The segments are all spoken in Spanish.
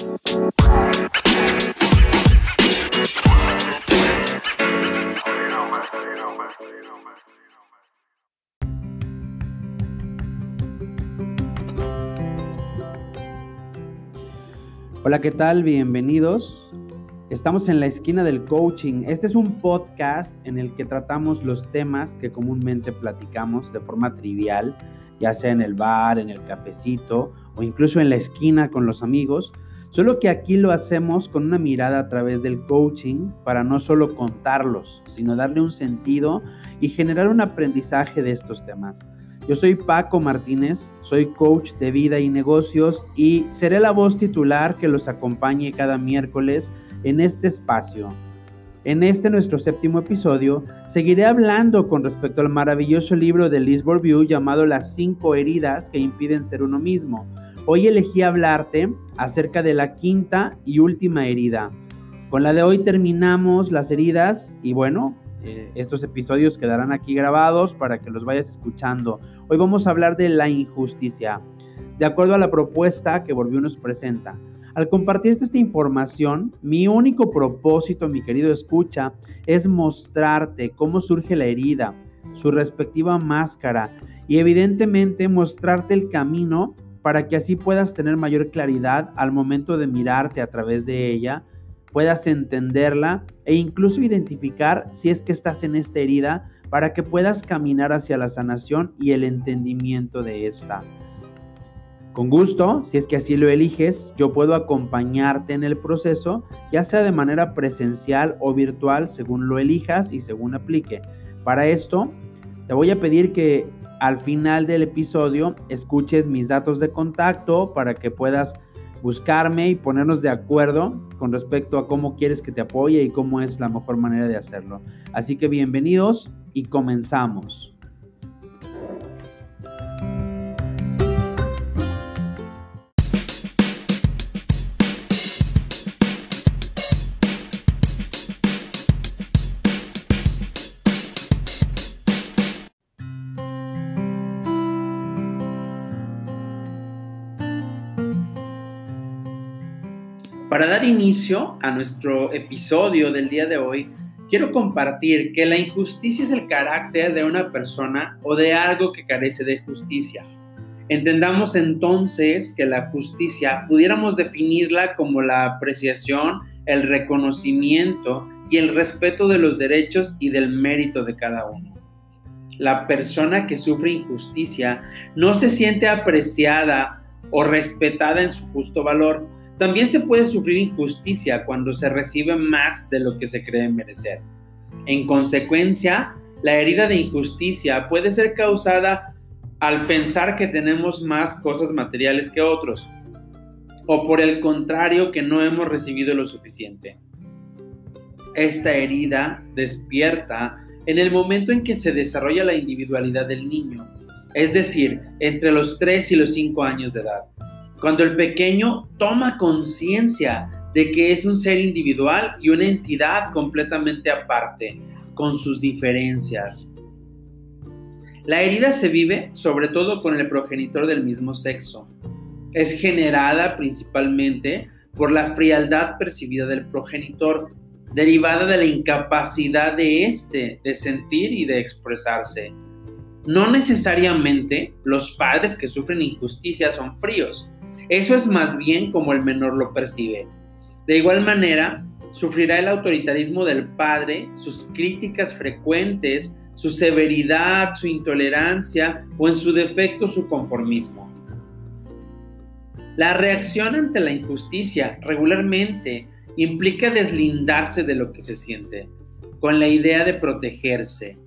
Hola, ¿qué tal? Bienvenidos. Estamos en la esquina del coaching. Este es un podcast en el que tratamos los temas que comúnmente platicamos de forma trivial, ya sea en el bar, en el cafecito o incluso en la esquina con los amigos. Solo que aquí lo hacemos con una mirada a través del coaching para no solo contarlos, sino darle un sentido y generar un aprendizaje de estos temas. Yo soy Paco Martínez, soy coach de vida y negocios y seré la voz titular que los acompañe cada miércoles en este espacio. En este nuestro séptimo episodio seguiré hablando con respecto al maravilloso libro de Liz Bourbeau llamado Las cinco heridas que impiden ser uno mismo. Hoy elegí hablarte acerca de la quinta y última herida. Con la de hoy terminamos las heridas y bueno, eh, estos episodios quedarán aquí grabados para que los vayas escuchando. Hoy vamos a hablar de la injusticia, de acuerdo a la propuesta que Volvió nos presenta. Al compartirte esta información, mi único propósito, mi querido escucha, es mostrarte cómo surge la herida, su respectiva máscara y evidentemente mostrarte el camino para que así puedas tener mayor claridad al momento de mirarte a través de ella puedas entenderla e incluso identificar si es que estás en esta herida para que puedas caminar hacia la sanación y el entendimiento de esta. Con gusto, si es que así lo eliges, yo puedo acompañarte en el proceso, ya sea de manera presencial o virtual, según lo elijas y según aplique. Para esto, te voy a pedir que al final del episodio escuches mis datos de contacto para que puedas buscarme y ponernos de acuerdo con respecto a cómo quieres que te apoye y cómo es la mejor manera de hacerlo. Así que bienvenidos y comenzamos. Dar inicio a nuestro episodio del día de hoy, quiero compartir que la injusticia es el carácter de una persona o de algo que carece de justicia. Entendamos entonces que la justicia pudiéramos definirla como la apreciación, el reconocimiento y el respeto de los derechos y del mérito de cada uno. La persona que sufre injusticia no se siente apreciada o respetada en su justo valor, también se puede sufrir injusticia cuando se recibe más de lo que se cree merecer. En consecuencia, la herida de injusticia puede ser causada al pensar que tenemos más cosas materiales que otros, o por el contrario que no hemos recibido lo suficiente. Esta herida despierta en el momento en que se desarrolla la individualidad del niño, es decir, entre los 3 y los 5 años de edad. Cuando el pequeño toma conciencia de que es un ser individual y una entidad completamente aparte, con sus diferencias. La herida se vive sobre todo con el progenitor del mismo sexo. Es generada principalmente por la frialdad percibida del progenitor, derivada de la incapacidad de éste de sentir y de expresarse. No necesariamente los padres que sufren injusticia son fríos, eso es más bien como el menor lo percibe. De igual manera, sufrirá el autoritarismo del padre, sus críticas frecuentes, su severidad, su intolerancia o en su defecto su conformismo. La reacción ante la injusticia regularmente implica deslindarse de lo que se siente, con la idea de protegerse,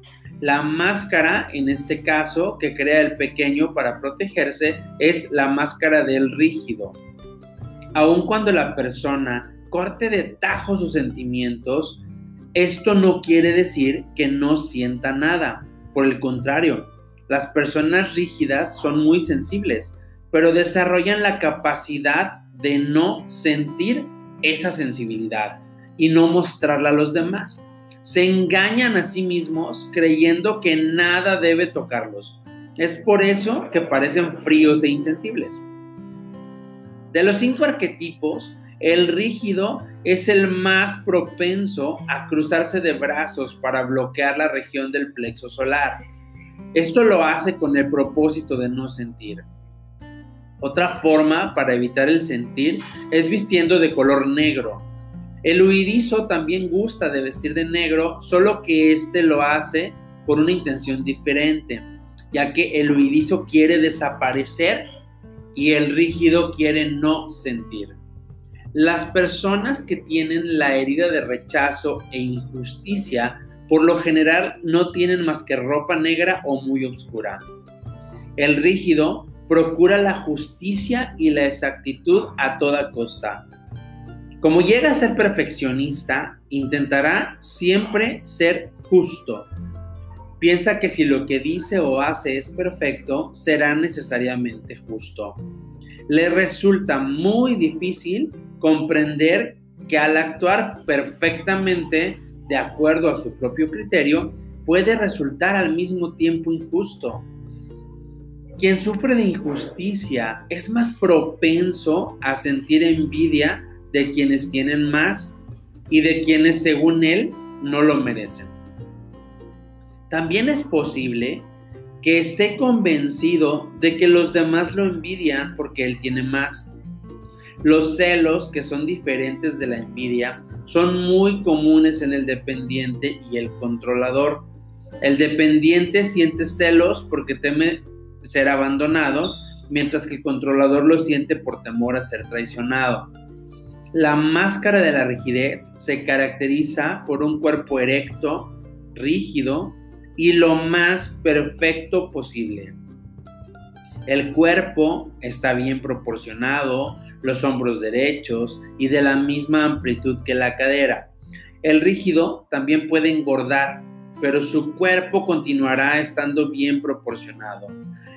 la máscara, en este caso, que crea el pequeño para protegerse, es la máscara del rígido. Aun cuando la persona corte de tajo sus sentimientos, esto no quiere decir que no sienta nada. Por el contrario, las personas rígidas son muy sensibles, pero desarrollan la capacidad de no sentir esa sensibilidad y no mostrarla a los demás se engañan a sí mismos creyendo que nada debe tocarlos. Es por eso que parecen fríos e insensibles. De los cinco arquetipos, El rígido es el más propenso a cruzarse de brazos para bloquear la región del plexo solar. Esto lo hace con el propósito de no sentir. Otra forma para evitar el sentir es vistiendo de color negro. El huidizo también gusta de vestir de negro, solo que éste lo hace por una intención diferente, ya que el huidizo quiere desaparecer y el rígido quiere no sentir. Las personas que tienen la herida de rechazo e injusticia por lo general no tienen más que ropa negra o muy oscura. El rígido procura la justicia y la exactitud a toda costa. Como llega a ser perfeccionista, intentará siempre ser justo. Piensa que si lo que dice o hace es perfecto, será necesariamente justo. Le resulta muy difícil comprender que al actuar perfectamente de acuerdo a su propio criterio, puede resultar al mismo tiempo injusto. Quien sufre de injusticia es más propenso a sentir envidia de quienes tienen más y de quienes según él no lo merecen. También es posible que esté convencido de que los demás lo envidian porque él tiene más. Los celos, que son diferentes de la envidia, son muy comunes en el dependiente y el controlador. El dependiente siente celos porque teme ser abandonado, mientras que el controlador lo siente por temor a ser traicionado. La máscara de la rigidez se caracteriza por un cuerpo erecto, rígido y lo más perfecto posible. El cuerpo está bien proporcionado, los hombros derechos y de la misma amplitud que la cadera. El rígido también puede engordar, pero su cuerpo continuará estando bien proporcionado.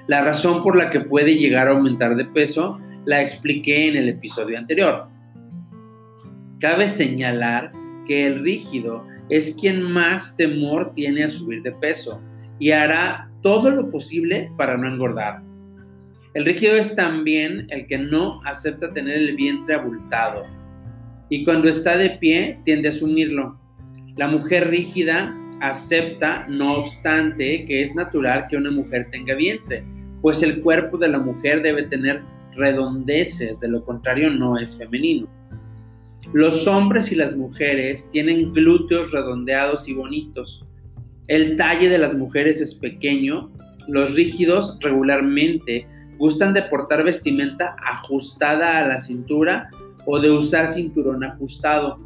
La razón por la que puede llegar a aumentar de peso la expliqué en el episodio anterior. Cabe señalar que el rígido es quien más temor tiene a subir de peso y hará todo lo posible para no engordar. El rígido es también el que no acepta tener el vientre abultado y cuando está de pie tiende a asumirlo. La mujer rígida acepta, no obstante, que es natural que una mujer tenga vientre, pues el cuerpo de la mujer debe tener redondeces, de lo contrario no es femenino. Los hombres y las mujeres tienen glúteos redondeados y bonitos. El talle de las mujeres es pequeño. Los rígidos regularmente gustan de portar vestimenta ajustada a la cintura o de usar cinturón ajustado.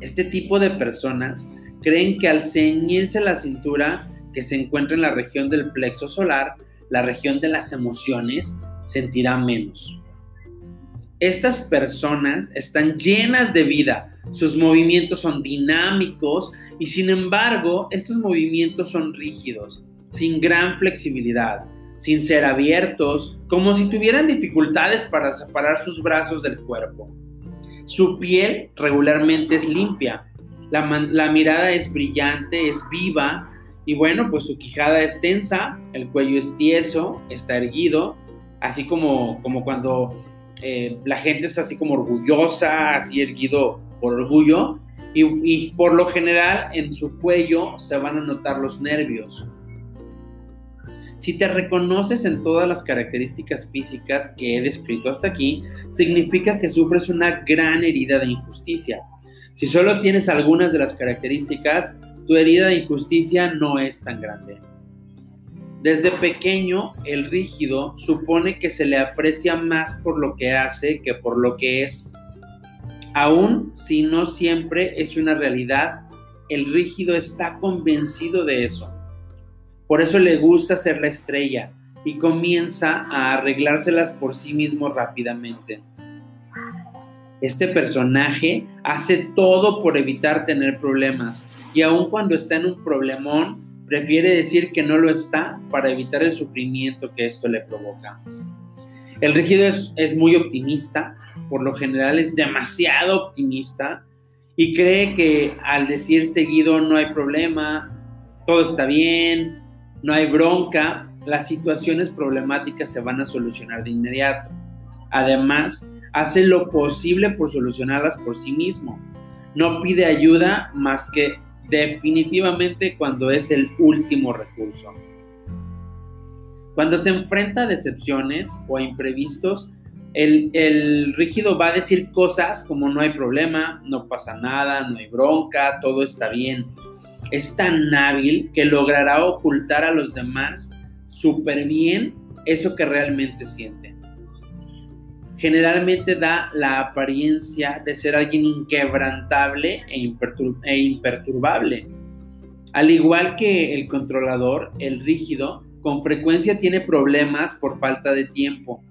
Este tipo de personas creen que al ceñirse la cintura que se encuentra en la región del plexo solar, la región de las emociones, sentirá menos. Estas personas están llenas de vida, sus movimientos son dinámicos y sin embargo estos movimientos son rígidos, sin gran flexibilidad, sin ser abiertos, como si tuvieran dificultades para separar sus brazos del cuerpo. Su piel regularmente es limpia, la, mirada es brillante, es viva y bueno, pues su quijada es tensa, el cuello es tieso, está erguido, así como, como cuando eh, la gente es así como orgullosa, así erguido por orgullo, y, y, por lo general en su cuello se van a notar los nervios. Si te reconoces en todas las características físicas que he descrito hasta aquí, significa que sufres una gran herida de injusticia. Si solo tienes algunas de las características, tu herida de injusticia no es tan grande. Desde pequeño, el rígido supone que se le aprecia más por lo que hace que por lo que es. Aún si no siempre es una realidad, el rígido está convencido de eso. Por eso le gusta ser la estrella y comienza a arreglárselas por sí mismo rápidamente. Este personaje hace todo por evitar tener problemas y aun cuando está en un problemón, prefiere decir que no lo está para evitar el sufrimiento que esto le provoca. El rígido es, muy optimista, por lo general es demasiado optimista y cree que al decir seguido no hay problema, todo está bien, no hay bronca, las situaciones problemáticas se van a solucionar de inmediato. Además, hace lo posible por solucionarlas por sí mismo. No pide ayuda más que definitivamente cuando es el último recurso. Cuando se enfrenta a decepciones o a imprevistos, el, el, rígido va a decir cosas como no hay problema, no pasa nada, no hay bronca, todo está bien. Es tan hábil que logrará ocultar a los demás súper bien eso que realmente sienten. Generalmente da la apariencia de ser alguien inquebrantable e, e imperturbable. Al igual que el controlador, el rígido, con frecuencia tiene problemas por falta de tiempo,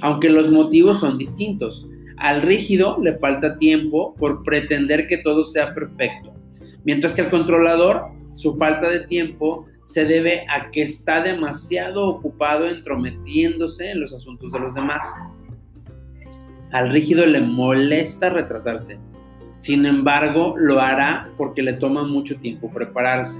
aunque los motivos son distintos. Al rígido le falta tiempo por pretender que todo sea perfecto, mientras que al controlador su falta de tiempo se debe a que está demasiado ocupado entrometiéndose en los asuntos de los demás. Al rígido le molesta retrasarse. Sin embargo, lo hará porque le toma mucho tiempo prepararse.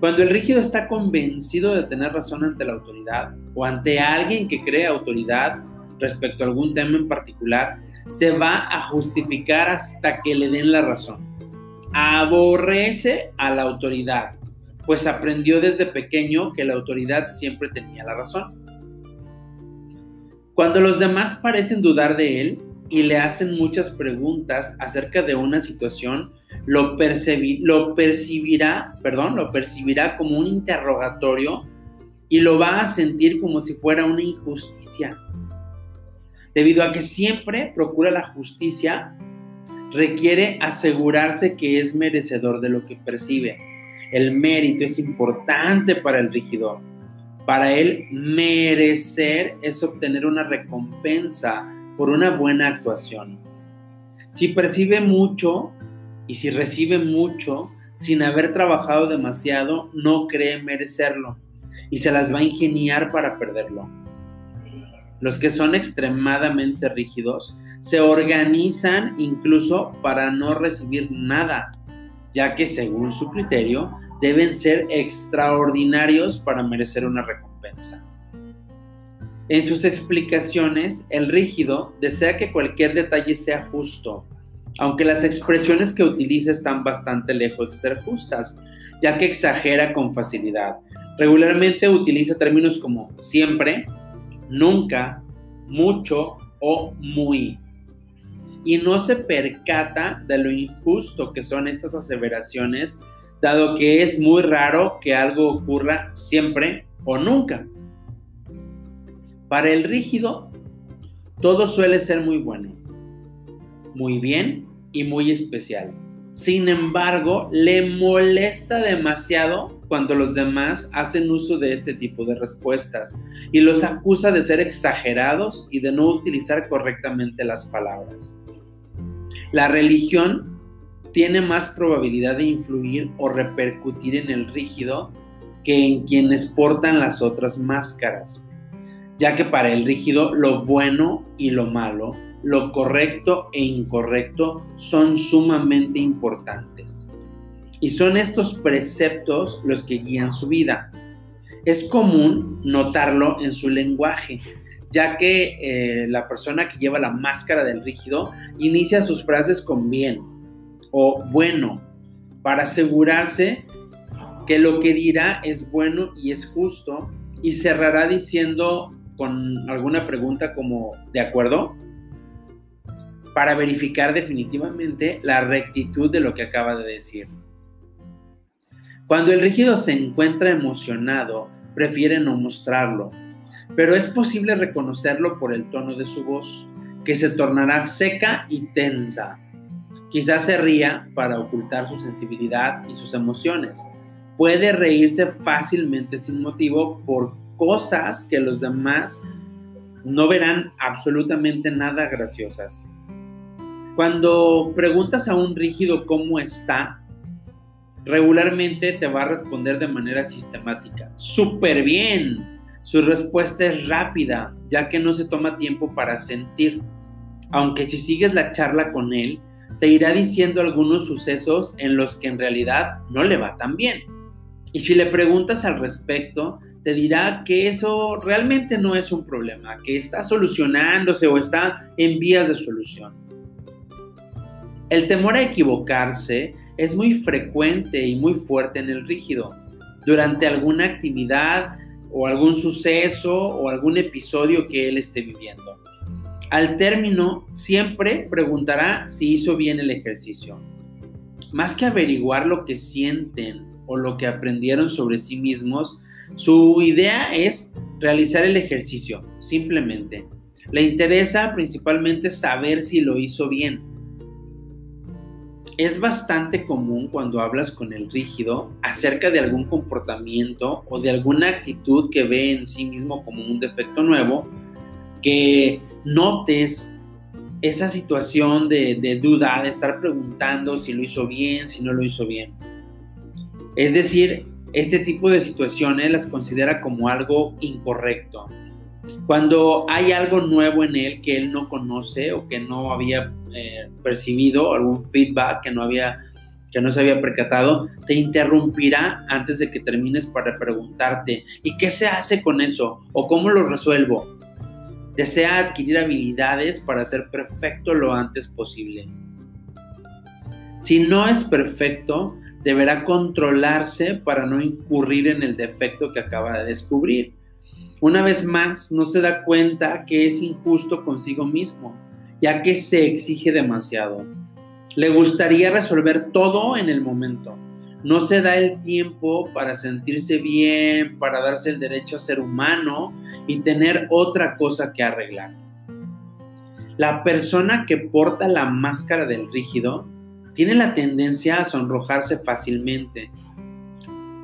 Cuando el rígido está convencido de tener razón ante la autoridad o ante alguien que cree autoridad respecto a algún tema en particular, se va a justificar hasta que le den la razón. Aborrece a la autoridad pues aprendió desde pequeño que la autoridad siempre tenía la razón. Cuando los demás parecen dudar de él y le hacen muchas preguntas acerca de una situación, lo, lo percibirá, perdón, lo percibirá como un interrogatorio y lo va a sentir como si fuera una injusticia. Debido a que siempre procura la justicia, requiere asegurarse que es merecedor de lo que percibe. El mérito es importante para el rígido. Para él, merecer es obtener una recompensa por una buena actuación. Si percibe mucho y si recibe mucho sin haber trabajado demasiado, no cree merecerlo y se las va a ingeniar para perderlo. Los que son extremadamente rígidos se organizan incluso para no recibir nada ya que según su criterio deben ser extraordinarios para merecer una recompensa. En sus explicaciones, el rígido desea que cualquier detalle sea justo, aunque las expresiones que utiliza están bastante lejos de ser justas, ya que exagera con facilidad. Regularmente utiliza términos como siempre, nunca, mucho o muy y no se percata de lo injusto que son estas aseveraciones, dado que es muy raro que algo ocurra siempre o nunca. Para el rígido, todo suele ser muy bueno, muy bien y muy especial. Sin embargo, le molesta demasiado cuando los demás hacen uso de este tipo de respuestas y los acusa de ser exagerados y de no utilizar correctamente las palabras. La religión tiene más probabilidad de influir o repercutir en el rígido que en quienes portan las otras máscaras, ya que para el rígido lo bueno y lo malo, lo correcto e incorrecto son sumamente importantes. Y son estos preceptos los que guían su vida. Es común notarlo en su lenguaje, ya que eh, la persona que lleva la máscara del rígido inicia sus frases con bien o bueno, para asegurarse que lo que dirá es bueno y es justo, y cerrará diciendo con alguna pregunta como ¿de acuerdo? para verificar definitivamente la rectitud de lo que acaba de decir. Cuando el rígido se encuentra emocionado, prefiere no mostrarlo, pero es posible reconocerlo por el tono de su voz, que se tornará seca y tensa. Quizás se ría para ocultar su sensibilidad y sus emociones. Puede reírse fácilmente sin motivo por cosas que los demás no verán absolutamente nada graciosas. Cuando preguntas a un rígido cómo está, regularmente te va a responder de manera sistemática. Súper bien, su respuesta es rápida, ya que no se toma tiempo para sentir. Aunque si sigues la charla con él, te irá diciendo algunos sucesos en los que en realidad no le va tan bien. Y si le preguntas al respecto, te dirá que eso realmente no es un problema, que está solucionándose o está en vías de solución. El temor a equivocarse es muy frecuente y muy fuerte en el rígido. Durante alguna actividad o algún suceso o algún episodio que él esté viviendo. Al término, siempre preguntará si hizo bien el ejercicio. Más que averiguar lo que sienten o lo que aprendieron sobre sí mismos, su idea es realizar el ejercicio, simplemente. Le interesa principalmente saber si lo hizo bien. Es bastante común cuando hablas con el rígido acerca de algún comportamiento o de alguna actitud que ve en sí mismo como un defecto nuevo, que notes esa situación de, duda, de estar preguntando si lo hizo bien, si no lo hizo bien. Es decir, este tipo de situaciones las considera como algo incorrecto. Cuando hay algo nuevo en él que él no conoce o que no había eh, percibido, algún feedback que no había que no se había percatado, te interrumpirá antes de que termines para preguntarte, ¿y qué se hace con eso? ¿O cómo lo resuelvo? Desea adquirir habilidades para ser perfecto lo antes posible. Si no es perfecto, deberá controlarse para no incurrir en el defecto que acaba de descubrir. Una vez más, no se da cuenta que es injusto consigo mismo, ya que se exige demasiado. Le gustaría resolver todo en el momento. No se da el tiempo para sentirse bien, para darse el derecho a ser humano y tener otra cosa que arreglar. La persona que porta la máscara del rígido tiene la tendencia a sonrojarse fácilmente.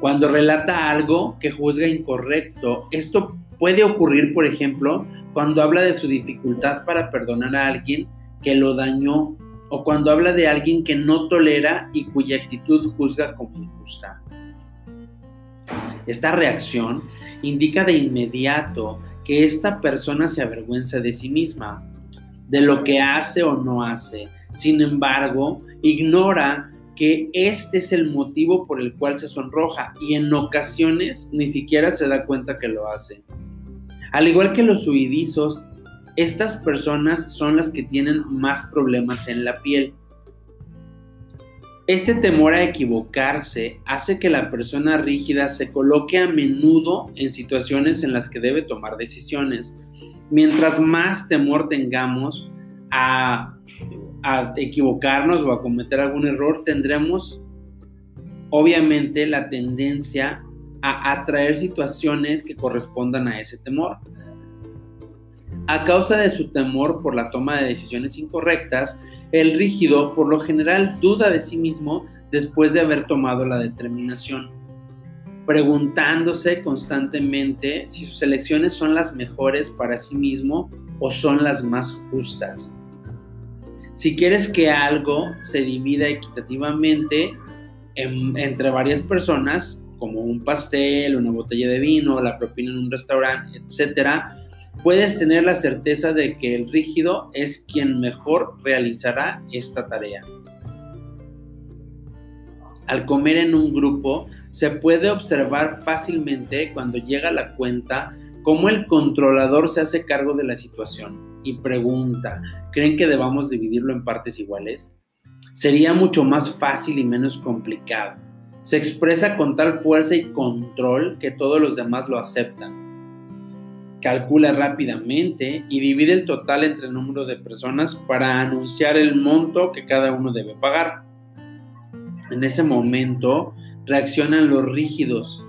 Cuando relata algo que juzga incorrecto, esto puede ocurrir, por ejemplo, cuando habla de su dificultad para perdonar a alguien que lo dañó o cuando habla de alguien que no tolera y cuya actitud juzga como injusta. Esta reacción indica de inmediato que esta persona se avergüenza de sí misma, de lo que hace o no hace. Sin embargo, ignora que este es el motivo por el cual se sonroja y en ocasiones ni siquiera se da cuenta que lo hace. Al igual que los huidizos, estas personas son las que tienen más problemas en la piel. Este temor a equivocarse hace que la persona rígida se coloque a menudo en situaciones en las que debe tomar decisiones. Mientras más temor tengamos a equivocarnos o a cometer algún error, tendremos obviamente la tendencia a atraer situaciones que correspondan a ese temor. A causa de su temor por la toma de decisiones incorrectas, el rígido por lo general duda de sí mismo después de haber tomado la determinación, preguntándose constantemente si sus elecciones son las mejores para sí mismo o son las más justas. Si quieres que algo se divida equitativamente entre varias personas, como un pastel, una botella de vino, la propina en un restaurante, etc., puedes tener la certeza de que el rígido es quien mejor realizará esta tarea. Al comer en un grupo, se puede observar fácilmente cuando llega la cuenta cómo el controlador se hace cargo de la situación y pregunta, ¿creen que debamos dividirlo en partes iguales? Sería mucho más fácil y menos complicado. Se expresa con tal fuerza y control que todos los demás lo aceptan. Calcula rápidamente y divide el total entre el número de personas para anunciar el monto que cada uno debe pagar. En ese momento reaccionan los rígidos.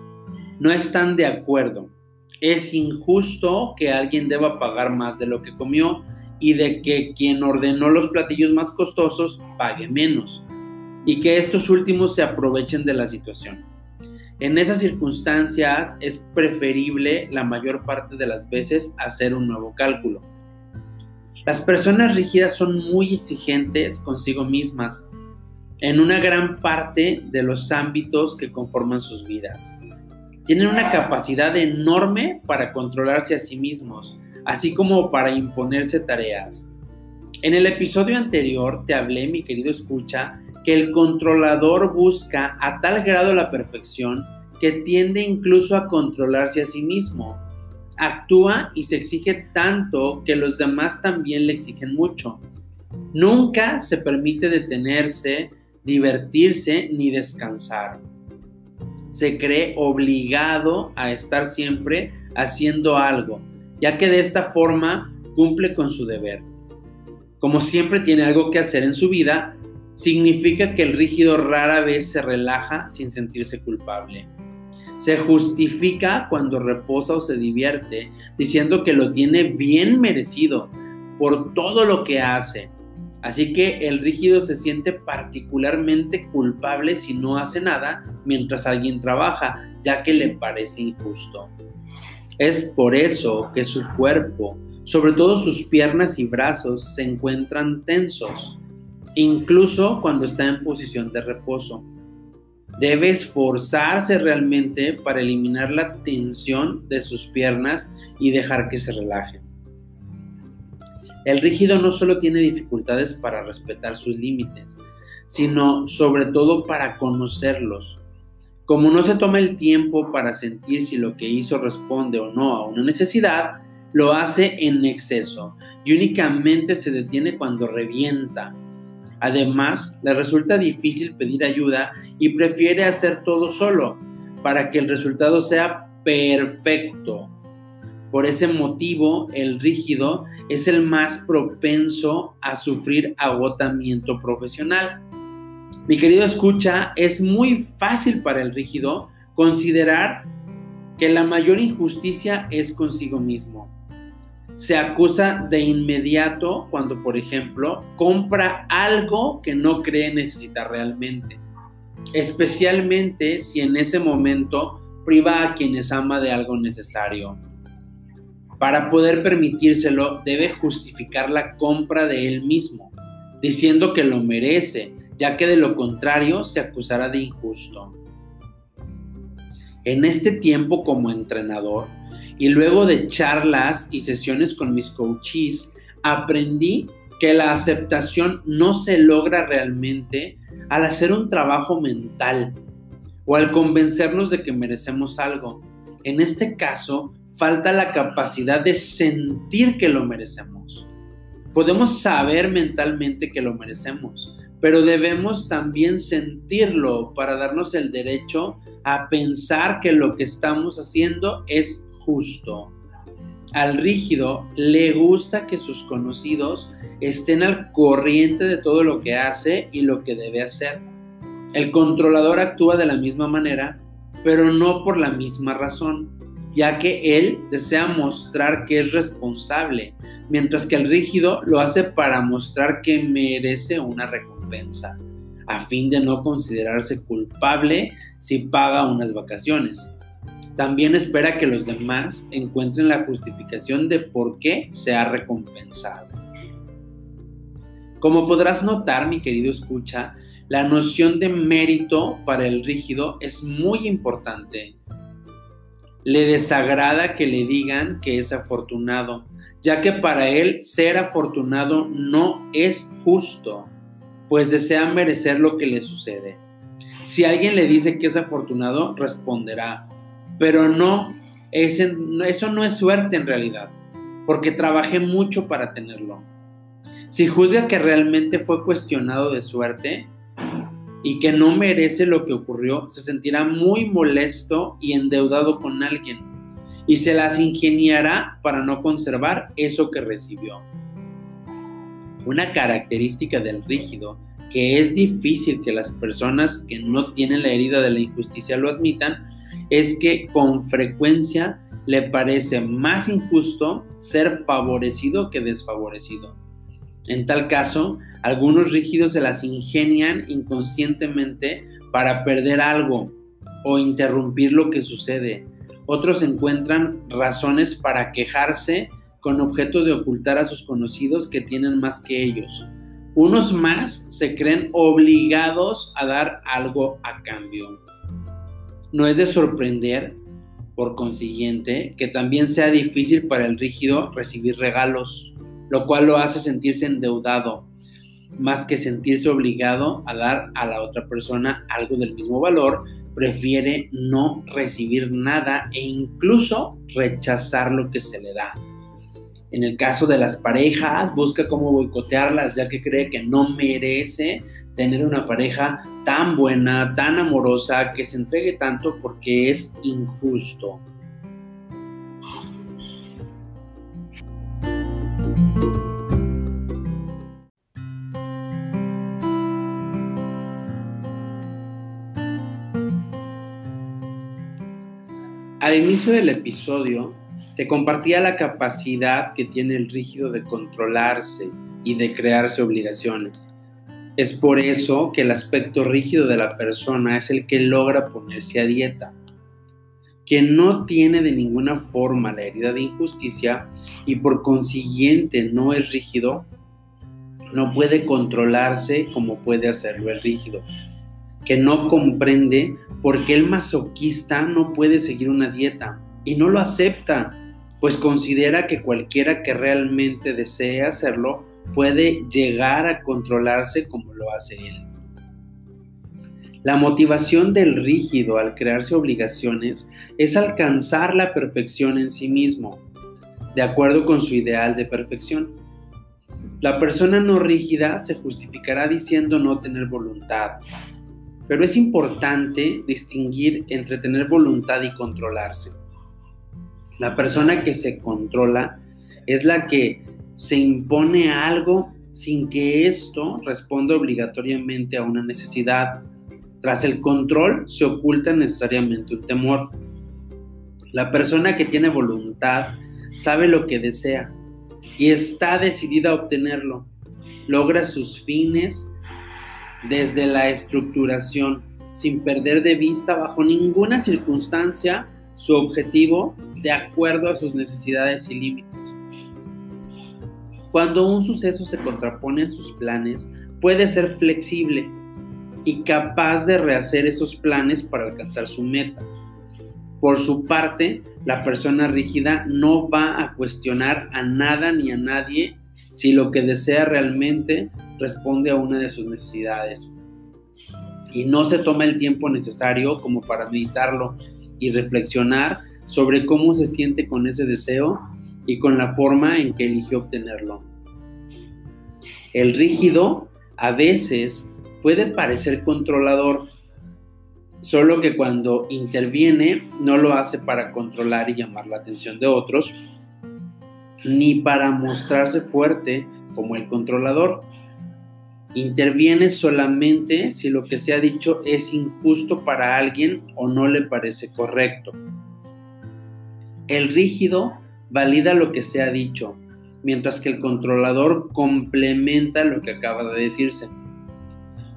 No están de acuerdo es injusto que alguien deba pagar más de lo que comió y de que quien ordenó los platillos más costosos pague menos y que estos últimos se aprovechen de la situación. En esas circunstancias es preferible la mayor parte de las veces hacer un nuevo cálculo. Las personas rígidas son muy exigentes consigo mismas en una gran parte de los ámbitos que conforman sus vidas tienen una capacidad enorme para controlarse a sí mismos, así como para imponerse tareas. En el episodio anterior te hablé, mi querido escucha, que el controlador busca a tal grado la perfección que tiende incluso a controlarse a sí mismo. Actúa y se exige tanto que los demás también le exigen mucho. Nunca se permite detenerse, divertirse ni descansar. Se cree obligado a estar siempre haciendo algo, ya que de esta forma cumple con su deber. Como siempre tiene algo que hacer en su vida, significa que el rígido rara vez se relaja sin sentirse culpable. Se justifica cuando reposa o se divierte, diciendo que lo tiene bien merecido por todo lo que hace. Así que el rígido se siente particularmente culpable si no hace nada mientras alguien trabaja, ya que le parece injusto. Es por eso que su cuerpo, sobre todo sus piernas y brazos, se encuentran tensos, incluso cuando está en posición de reposo. Debe esforzarse realmente para eliminar la tensión de sus piernas y dejar que se relajen. El rígido no solo tiene dificultades para respetar sus límites, sino sobre todo para conocerlos. Como no se toma el tiempo para sentir si lo que hizo responde o no a una necesidad, lo hace en exceso y únicamente se detiene cuando revienta. Además, le resulta difícil pedir ayuda y prefiere hacer todo solo para que el resultado sea perfecto. Por ese motivo, el rígido es el más propenso a sufrir agotamiento profesional. Mi querido escucha, es muy fácil para el rígido considerar que la mayor injusticia es consigo mismo se acusa de inmediato cuando, por ejemplo, compra algo que no cree necesitar realmente, especialmente si en ese momento priva a quienes ama de algo necesario. Para poder permitírselo, debe justificar la compra de él mismo, diciendo que lo merece, ya que de lo contrario se acusará de injusto. En este tiempo como entrenador, y luego de charlas y sesiones con mis coaches, aprendí que la aceptación no se logra realmente al hacer un trabajo mental o al convencernos de que merecemos algo. En este caso, falta la capacidad de sentir que lo merecemos. Podemos saber mentalmente que lo merecemos, pero debemos también sentirlo para darnos el derecho a pensar que lo que estamos haciendo es Al rígido le gusta que sus conocidos estén al corriente de todo lo que hace y lo que debe hacer. El controlador actúa de la misma manera, pero no por la misma razón, ya que él desea mostrar que es responsable, mientras que el rígido lo hace para mostrar que merece una recompensa, a fin de no considerarse culpable si paga unas vacaciones. También espera que los demás encuentren la justificación de por qué se ha recompensado. Como podrás notar, mi querido escucha, la noción de mérito para el rígido es muy importante. Le desagrada que le digan que es afortunado, ya que para él ser afortunado no es justo, pues desea merecer lo que le sucede. Si alguien le dice que es afortunado, responderá, pero no, eso no es suerte en realidad, porque trabajé mucho para tenerlo. Si juzga que realmente fue cuestionado de suerte y que no merece lo que ocurrió, se sentirá muy molesto y endeudado con alguien y se las ingeniará para no conservar eso que recibió. Una característica del rígido que es difícil que las personas que no tienen la herida de la injusticia lo admitan es que con frecuencia le parece más injusto ser favorecido que desfavorecido. En tal caso, algunos rígidos se las ingenian inconscientemente para perder algo o interrumpir lo que sucede. Otros encuentran razones para quejarse con objeto de ocultar a sus conocidos que tienen más que ellos. Unos más se creen obligados a dar algo a cambio. No es de sorprender, por consiguiente, que también sea difícil para el rígido recibir regalos, lo cual lo hace sentirse endeudado, más que sentirse obligado a dar a la otra persona algo del mismo valor prefiere no recibir nada e incluso rechazar lo que se le da. En el caso de las parejas, busca cómo boicotearlas ya que cree que no merece tener una pareja tan buena, tan amorosa, que se entregue tanto porque es injusto. Al inicio del episodio, te compartía la capacidad que tiene el rígido de controlarse y de crearse obligaciones. Es por eso que el aspecto rígido de la persona es el que logra ponerse a dieta. Quien no tiene de ninguna forma la herida de injusticia y por consiguiente no es rígido, no puede controlarse como puede hacerlo el rígido, que no comprende por qué el masoquista no puede seguir una dieta y no lo acepta, pues considera que cualquiera que realmente desee hacerlo puede llegar a controlarse como lo hace él. La motivación del rígido al crearse obligaciones es alcanzar la perfección en sí mismo, de acuerdo con su ideal de perfección. La persona no rígida se justificará diciendo no tener voluntad, pero es importante distinguir entre tener voluntad y controlarse. La persona que se controla es la que se impone algo sin que esto responda obligatoriamente a una necesidad. Tras el control se oculta necesariamente un temor. La persona que tiene voluntad sabe lo que desea y está decidida a obtenerlo. Logra sus fines desde la estructuración, sin perder de vista bajo ninguna circunstancia su objetivo de acuerdo a sus necesidades y límites. Cuando un suceso se contrapone a sus planes, puede ser flexible y capaz de rehacer esos planes para alcanzar su meta. Por su parte, la persona rígida no va a cuestionar a nada ni a nadie si lo que desea realmente responde a una de sus necesidades. Y no se toma el tiempo necesario como para meditarlo y reflexionar sobre cómo se siente con ese deseo y con la forma en que eligió obtenerlo. El rígido a veces puede parecer controlador, solo que cuando interviene no lo hace para controlar y llamar la atención de otros, ni para mostrarse fuerte como el controlador. Interviene solamente si lo que se ha dicho es injusto para alguien o no le parece correcto. El rígido valida lo que se ha dicho, mientras que el controlador complementa lo que acaba de decirse.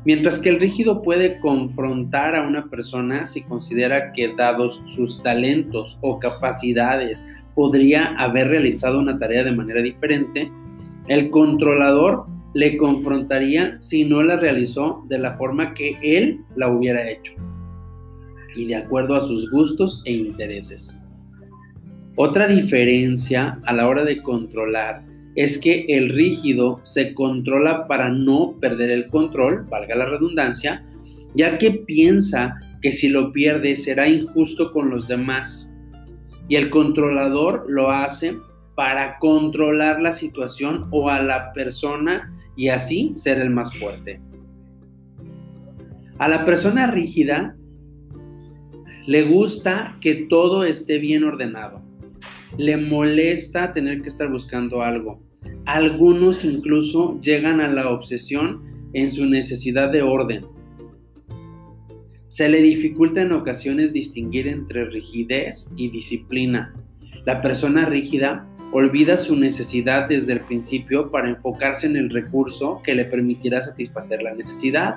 Mientras que el rígido puede confrontar a una persona si considera que dados sus talentos o capacidades podría haber realizado una tarea de manera diferente, el controlador le confrontaría si no la realizó de la forma que él la hubiera hecho y de acuerdo a sus gustos e intereses. Otra diferencia a la hora de controlar es que el rígido se controla para no perder el control, valga la redundancia, ya que piensa que si lo pierde será injusto con los demás y el controlador lo hace para controlar la situación o a la persona y así ser el más fuerte. A la persona rígida le gusta que todo esté bien ordenado. Le molesta tener que estar buscando algo. Algunos incluso llegan a la obsesión en su necesidad de orden se le dificulta en ocasiones distinguir entre rigidez y disciplina. La persona rígida olvida su necesidad desde el principio para enfocarse en el recurso que le permitirá satisfacer la necesidad.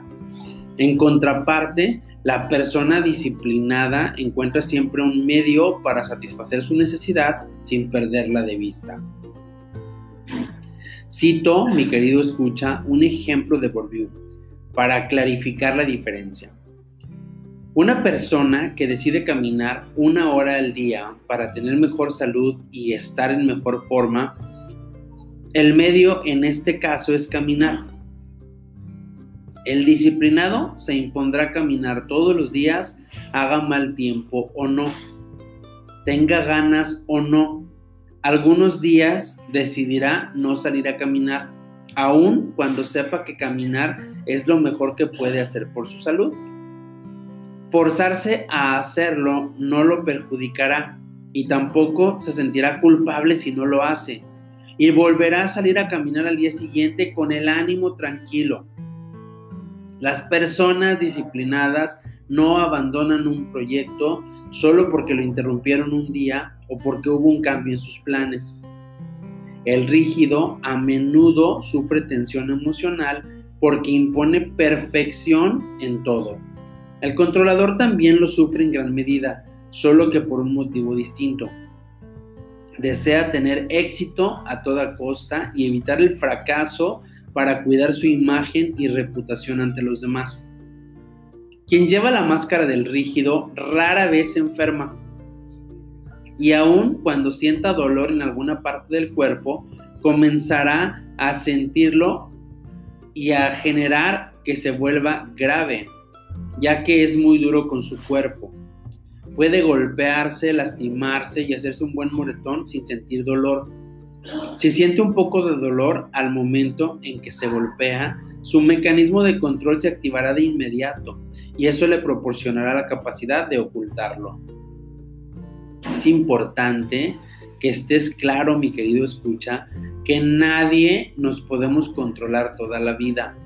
En contraparte, la persona disciplinada encuentra siempre un medio para satisfacer su necesidad sin perderla de vista. Cito, mi querido escucha, un ejemplo de Bourdieu para clarificar la diferencia. Una persona que decide caminar una hora al día para tener mejor salud y estar en mejor forma, el medio en este caso es caminar. El disciplinado se impondrá caminar todos los días haga mal tiempo o no, tenga ganas o no. Algunos días decidirá no salir a caminar, aun cuando sepa que caminar es lo mejor que puede hacer por su salud. Forzarse a hacerlo no lo perjudicará y tampoco se sentirá culpable si no lo hace. Y volverá a salir a caminar al día siguiente con el ánimo tranquilo. Las personas disciplinadas no abandonan un proyecto solo porque lo interrumpieron un día o porque hubo un cambio en sus planes. El rígido a menudo sufre tensión emocional porque impone perfección en todo. El controlador también lo sufre en gran medida, solo que por un motivo distinto. Desea tener éxito a toda costa y evitar el fracaso para cuidar su imagen y reputación ante los demás. Quien lleva la máscara del rígido rara vez se enferma. Y aun cuando sienta dolor en alguna parte del cuerpo, comenzará a sentirlo y a generar que se vuelva grave, ya que es muy duro con su cuerpo. Puede golpearse, lastimarse y hacerse un buen moretón sin sentir dolor. Si siente un poco de dolor al momento en que se golpea, su mecanismo de control se activará de inmediato y eso le proporcionará la capacidad de ocultarlo. Es importante que estés claro, mi querido escucha, que nadie nos podemos controlar toda la vida.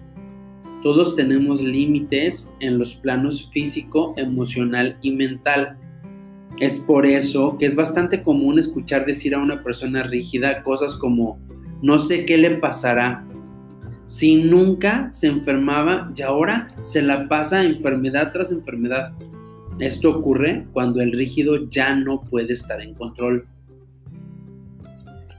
Todos tenemos límites en los planos físico, emocional y mental. Es por eso que es bastante común escuchar decir a una persona rígida cosas como, no sé qué le pasará. Si nunca se enfermaba y ahora se la pasa enfermedad tras enfermedad. Esto ocurre cuando el rígido ya no puede estar en control.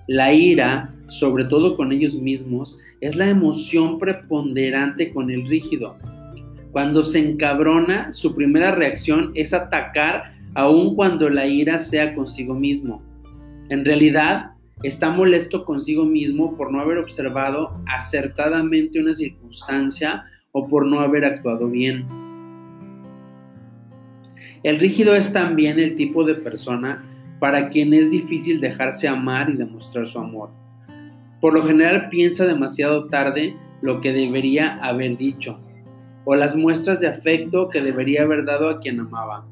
La ira, sobre todo con ellos mismos, es la emoción preponderante con el rígido. Cuando se encabrona, su primera reacción es atacar aun cuando la ira sea consigo mismo. En realidad, está molesto consigo mismo por no haber observado acertadamente una circunstancia o por no haber actuado bien. El rígido es también el tipo de persona para quien es difícil dejarse amar y demostrar su amor. Por lo general piensa demasiado tarde lo que debería haber dicho, o las muestras de afecto que debería haber dado a quien amaba.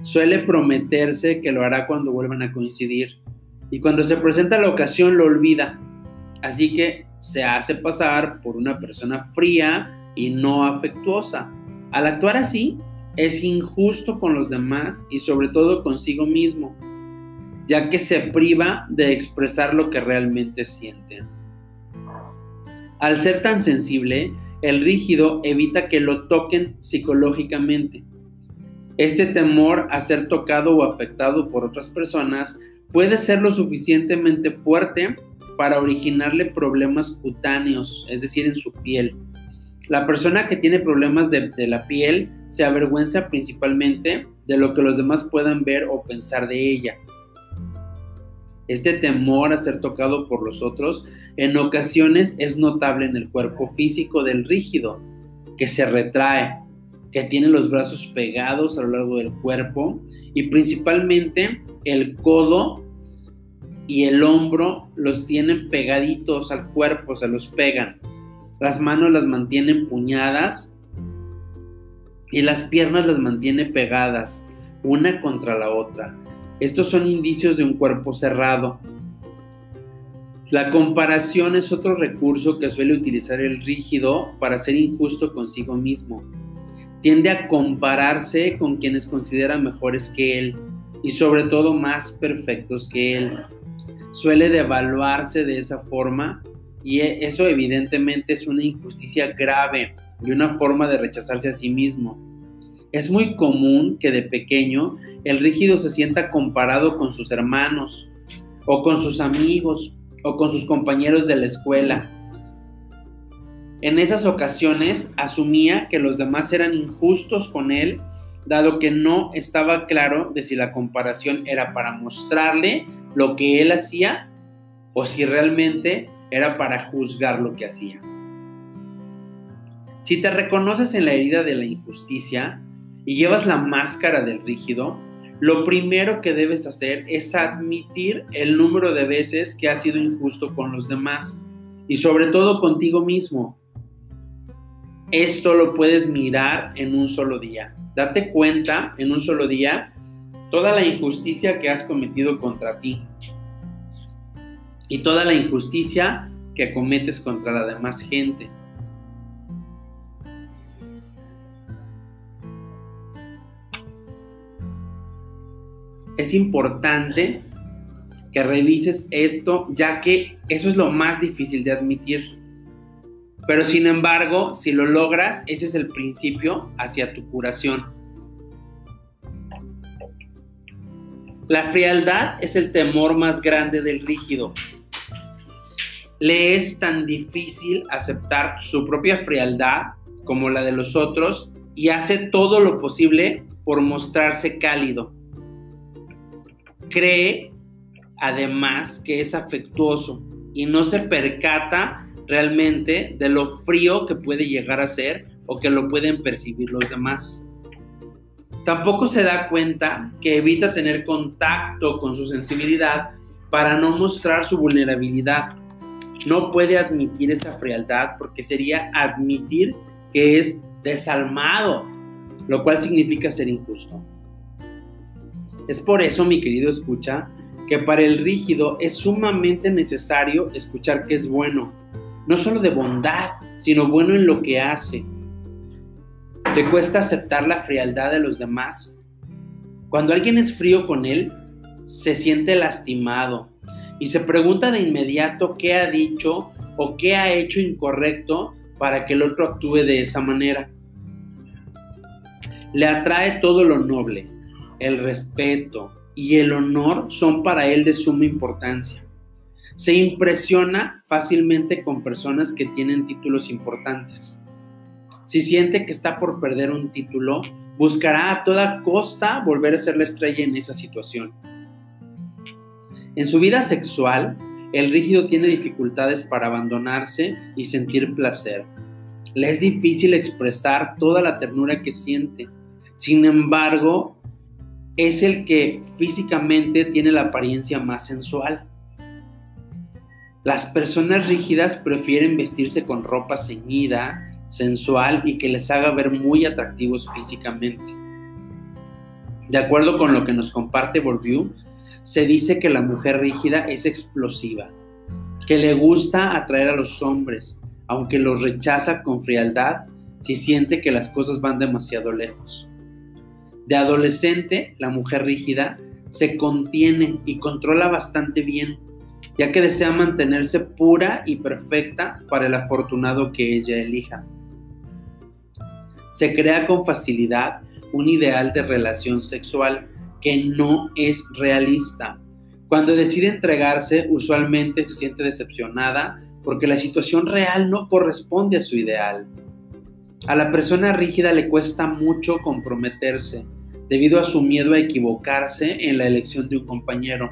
Suele prometerse que lo hará cuando vuelvan a coincidir y cuando se presenta la ocasión lo olvida. Así que se hace pasar por una persona fría y no afectuosa. Al actuar así, es injusto con los demás y sobre todo consigo mismo, ya que se priva de expresar lo que realmente siente. Al ser tan sensible, el rígido evita que lo toquen psicológicamente este temor a ser tocado o afectado por otras personas puede ser lo suficientemente fuerte para originarle problemas cutáneos, es decir, en su piel. La persona que tiene problemas de, la piel se avergüenza principalmente de lo que los demás puedan ver o pensar de ella. Este temor a ser tocado por los otros en ocasiones es notable en el cuerpo físico del rígido, que se retrae, que tiene los brazos pegados a lo largo del cuerpo y principalmente el codo y el hombro los tienen pegaditos al cuerpo, se los pegan. Las manos las mantienen puñadas y las piernas las mantiene pegadas, una contra la otra. Estos son indicios de un cuerpo cerrado. La comparación es otro recurso que suele utilizar el rígido para ser injusto consigo mismo tiende a compararse con quienes considera mejores que él y sobre todo más perfectos que él. Suele devaluarse de esa forma y e, eso evidentemente es una injusticia grave y una forma de rechazarse a sí mismo. Es muy común que de pequeño el rígido se sienta comparado con sus hermanos o con sus amigos o con sus compañeros de la escuela en esas ocasiones asumía que los demás eran injustos con él, dado que no estaba claro de si la comparación era para mostrarle lo que él hacía o si realmente era para juzgar lo que hacía. Si te reconoces en la herida de la injusticia y llevas la máscara del rígido, lo primero que debes hacer es admitir el número de veces que has sido injusto con los demás y sobre todo contigo mismo. Esto lo puedes mirar en un solo día. Date cuenta en un solo día toda la injusticia que has cometido contra ti y toda la injusticia que cometes contra la demás gente. Es importante que revises esto, ya que eso es lo más difícil de admitir. Pero sin embargo, si lo logras, ese es el principio hacia tu curación. La frialdad es el temor más grande del rígido. Le es tan difícil aceptar su propia frialdad como la de los otros y hace todo lo posible por mostrarse cálido. Cree además que es afectuoso y no se percata realmente de lo frío que puede llegar a ser o que lo pueden percibir los demás. Tampoco se da cuenta que evita tener contacto con su sensibilidad para no mostrar su vulnerabilidad. No puede admitir esa frialdad porque sería admitir que es desalmado, lo cual significa ser injusto. Es por eso, mi querido escucha, que para el rígido es sumamente necesario escuchar que es bueno, no solo de bondad, sino bueno en lo que hace, ¿Te cuesta aceptar la frialdad de los demás? Cuando alguien es frío con él, se siente lastimado y se pregunta de inmediato qué ha dicho o qué ha hecho incorrecto para que el otro actúe de esa manera. Le atrae todo lo noble, el respeto y el honor son para él de suma importancia. Se impresiona fácilmente con personas que tienen títulos importantes si siente que está por perder un título, buscará a toda costa volver a ser la estrella en esa situación. En su vida sexual, el rígido tiene dificultades para abandonarse y sentir placer. Le es difícil expresar toda la ternura que siente. Sin embargo, es el que físicamente tiene la apariencia más sensual. Las personas rígidas prefieren vestirse con ropa ceñida, sensual y que les haga ver muy atractivos físicamente. De acuerdo con lo que nos comparte Bourdieu, se dice que la mujer rígida es explosiva, que le gusta atraer a los hombres, aunque los rechaza con frialdad si siente que las cosas van demasiado lejos. De adolescente, la mujer rígida se contiene y controla bastante bien, ya que desea mantenerse pura y perfecta para el afortunado que ella elija se crea con facilidad un ideal de relación sexual que no es realista. Cuando decide entregarse, usualmente se siente decepcionada porque la situación real no corresponde a su ideal. A la persona rígida le cuesta mucho comprometerse debido a su miedo a equivocarse en la elección de un compañero.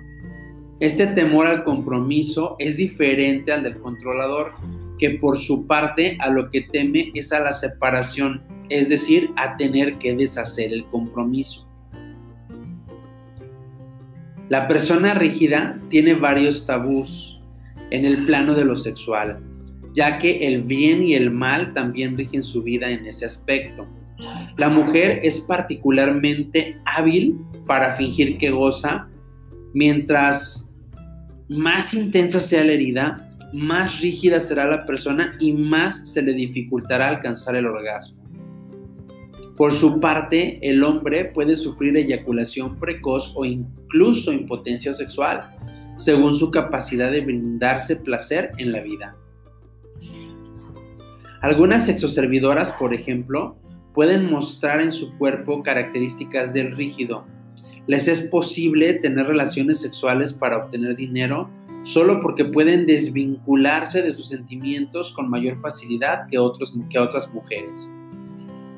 Este temor al compromiso es diferente al del controlador, que por su parte a lo que teme es a la separación es decir, a tener que deshacer el compromiso. La persona rígida tiene varios tabús en el plano de lo sexual, ya que el bien y el mal también rigen su vida en ese aspecto. La mujer es particularmente hábil para fingir que goza, mientras más intensa sea la herida, más rígida será la persona y más se le dificultará alcanzar el orgasmo. Por su parte, el hombre puede sufrir eyaculación precoz o incluso impotencia sexual, según su capacidad de brindarse placer en la vida. Algunas sexoservidoras, por ejemplo, pueden mostrar en su cuerpo características del rígido. Les es posible tener relaciones sexuales para obtener dinero solo porque pueden desvincularse de sus sentimientos con mayor facilidad que, otros, que otras mujeres.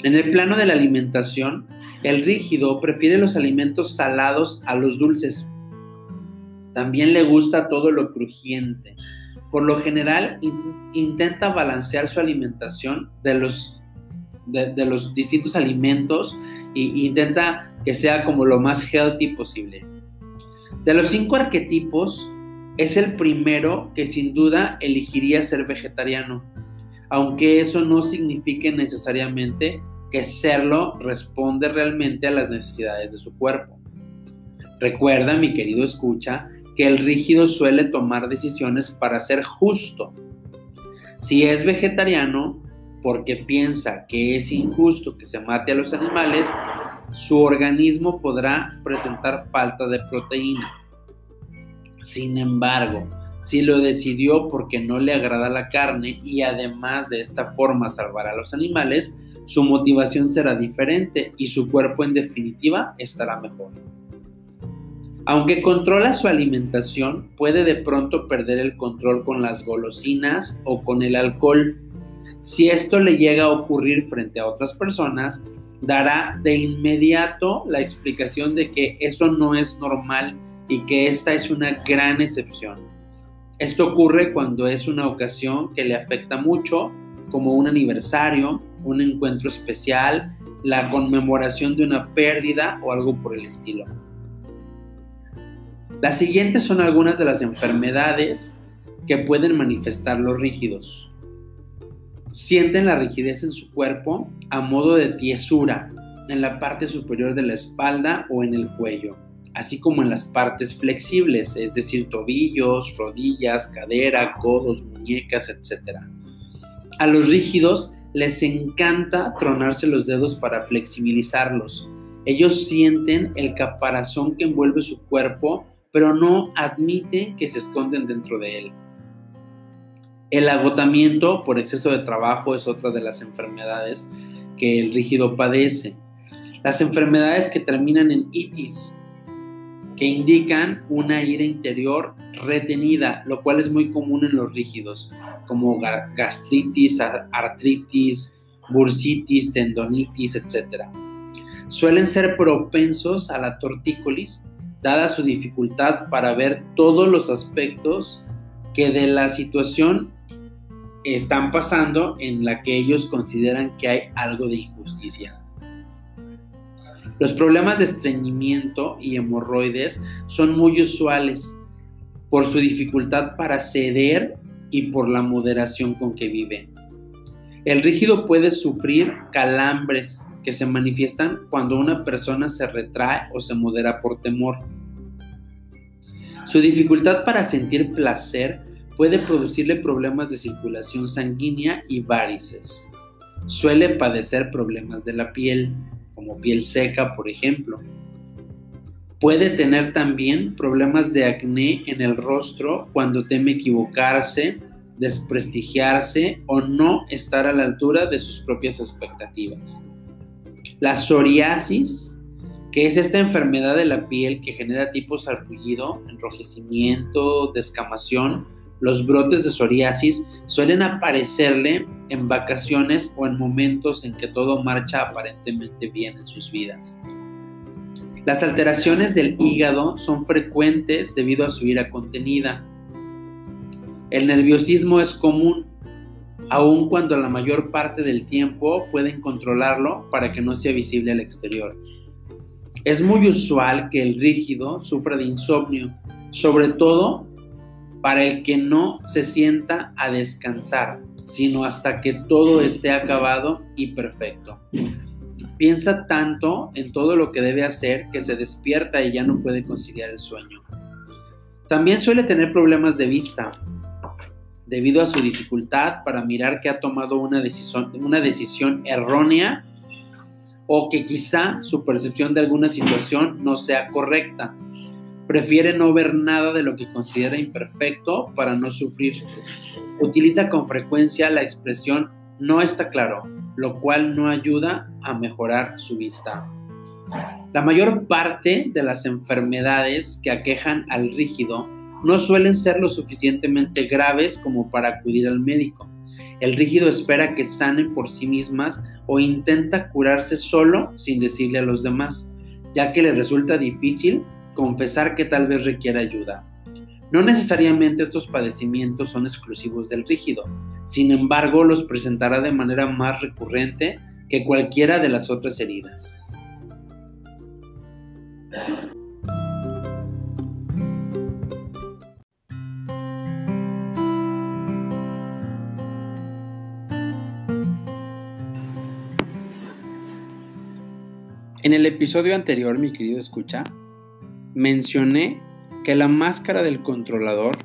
En el plano de la alimentación, el rígido prefiere los alimentos salados a los dulces. También le gusta todo lo crujiente. Por lo general, intenta balancear su alimentación de los, de, los distintos alimentos y intenta que sea como lo más healthy posible. De los cinco arquetipos, es el primero que sin duda elegiría ser vegetariano, aunque eso no signifique necesariamente que serlo responde realmente a las necesidades de su cuerpo. Recuerda, mi querido escucha, que el rígido suele tomar decisiones para ser justo. Si es vegetariano, porque piensa que es injusto que se mate a los animales, su organismo podrá presentar falta de proteína. Sin embargo, si lo decidió porque no le agrada la carne y además de esta forma salvar a los animales, su motivación será diferente y su cuerpo en definitiva estará mejor. Aunque controla su alimentación, puede de pronto perder el control con las golosinas o con el alcohol si esto le llega a ocurrir frente a otras personas, dará de inmediato la explicación de que eso no es normal y que esta es una gran excepción. Esto ocurre cuando es una ocasión que le afecta mucho, como un aniversario, un encuentro especial, la conmemoración de una pérdida o algo por el estilo. Las siguientes son algunas de las enfermedades que pueden manifestar los rígidos. Sienten la rigidez en su cuerpo a modo de tiesura en la parte superior de la espalda o en el cuello, así como en las partes flexibles, es decir, tobillos, rodillas, cadera, codos, muñecas, etc. A los rígidos les encanta tronarse los dedos para flexibilizarlos. Ellos sienten el caparazón que envuelve su cuerpo, pero no admiten que se esconden dentro de él. El agotamiento por exceso de trabajo es otra de las enfermedades que el rígido padece. Las enfermedades que terminan en itis, que indican una ira interior retenida, lo cual es muy común en los rígidos, como gastritis, artritis, bursitis, tendonitis, etc. Suelen ser propensos a la tortícolis, dada su dificultad para ver todos los aspectos que de la situación están pasando en la que ellos consideran que hay algo de injusticia. Los problemas de estreñimiento y hemorroides son muy usuales por su dificultad para ceder y por la moderación con que vive. El rígido puede sufrir calambres que se manifiestan cuando una persona se retrae o se modera por temor. Su dificultad para sentir placer puede producirle problemas de circulación sanguínea y varices. Suele padecer problemas de la piel, como piel seca, por ejemplo. Puede tener también problemas de acné en el rostro cuando teme equivocarse, desprestigiarse o no estar a la altura de sus propias expectativas. La psoriasis, que es esta enfermedad de la piel que genera tipo sarpullido, enrojecimiento, descamación, los brotes de psoriasis suelen aparecerle en vacaciones o en momentos en que todo marcha aparentemente bien en sus vidas. Las alteraciones del hígado son frecuentes debido a su ira contenida. El nerviosismo es común, aun cuando la mayor parte del tiempo pueden controlarlo para que no sea visible al exterior. Es muy usual que el rígido sufra de insomnio, sobre todo para el que no se sienta a descansar, sino hasta que todo esté acabado y perfecto. Piensa tanto en todo lo que debe hacer que se despierta y ya no puede conciliar el sueño. También suele tener problemas de vista, debido a su dificultad para mirar que ha tomado una decisión, errónea o que quizá su percepción de alguna situación no sea correcta Prefiere no ver nada de lo que considera imperfecto para no sufrir. Utiliza con frecuencia la expresión no está claro, lo cual no ayuda a mejorar su vista. La mayor parte de las enfermedades que aquejan al rígido no suelen ser lo suficientemente graves como para acudir al médico. El rígido espera que sanen por sí mismas o intenta curarse solo sin decirle a los demás, ya que le resulta difícil confesar que tal vez requiera ayuda. No necesariamente estos padecimientos son exclusivos del rígido, sin embargo los presentará de manera más recurrente que cualquiera de las otras heridas. En el episodio anterior, mi querido escucha, mencioné que la máscara del controlador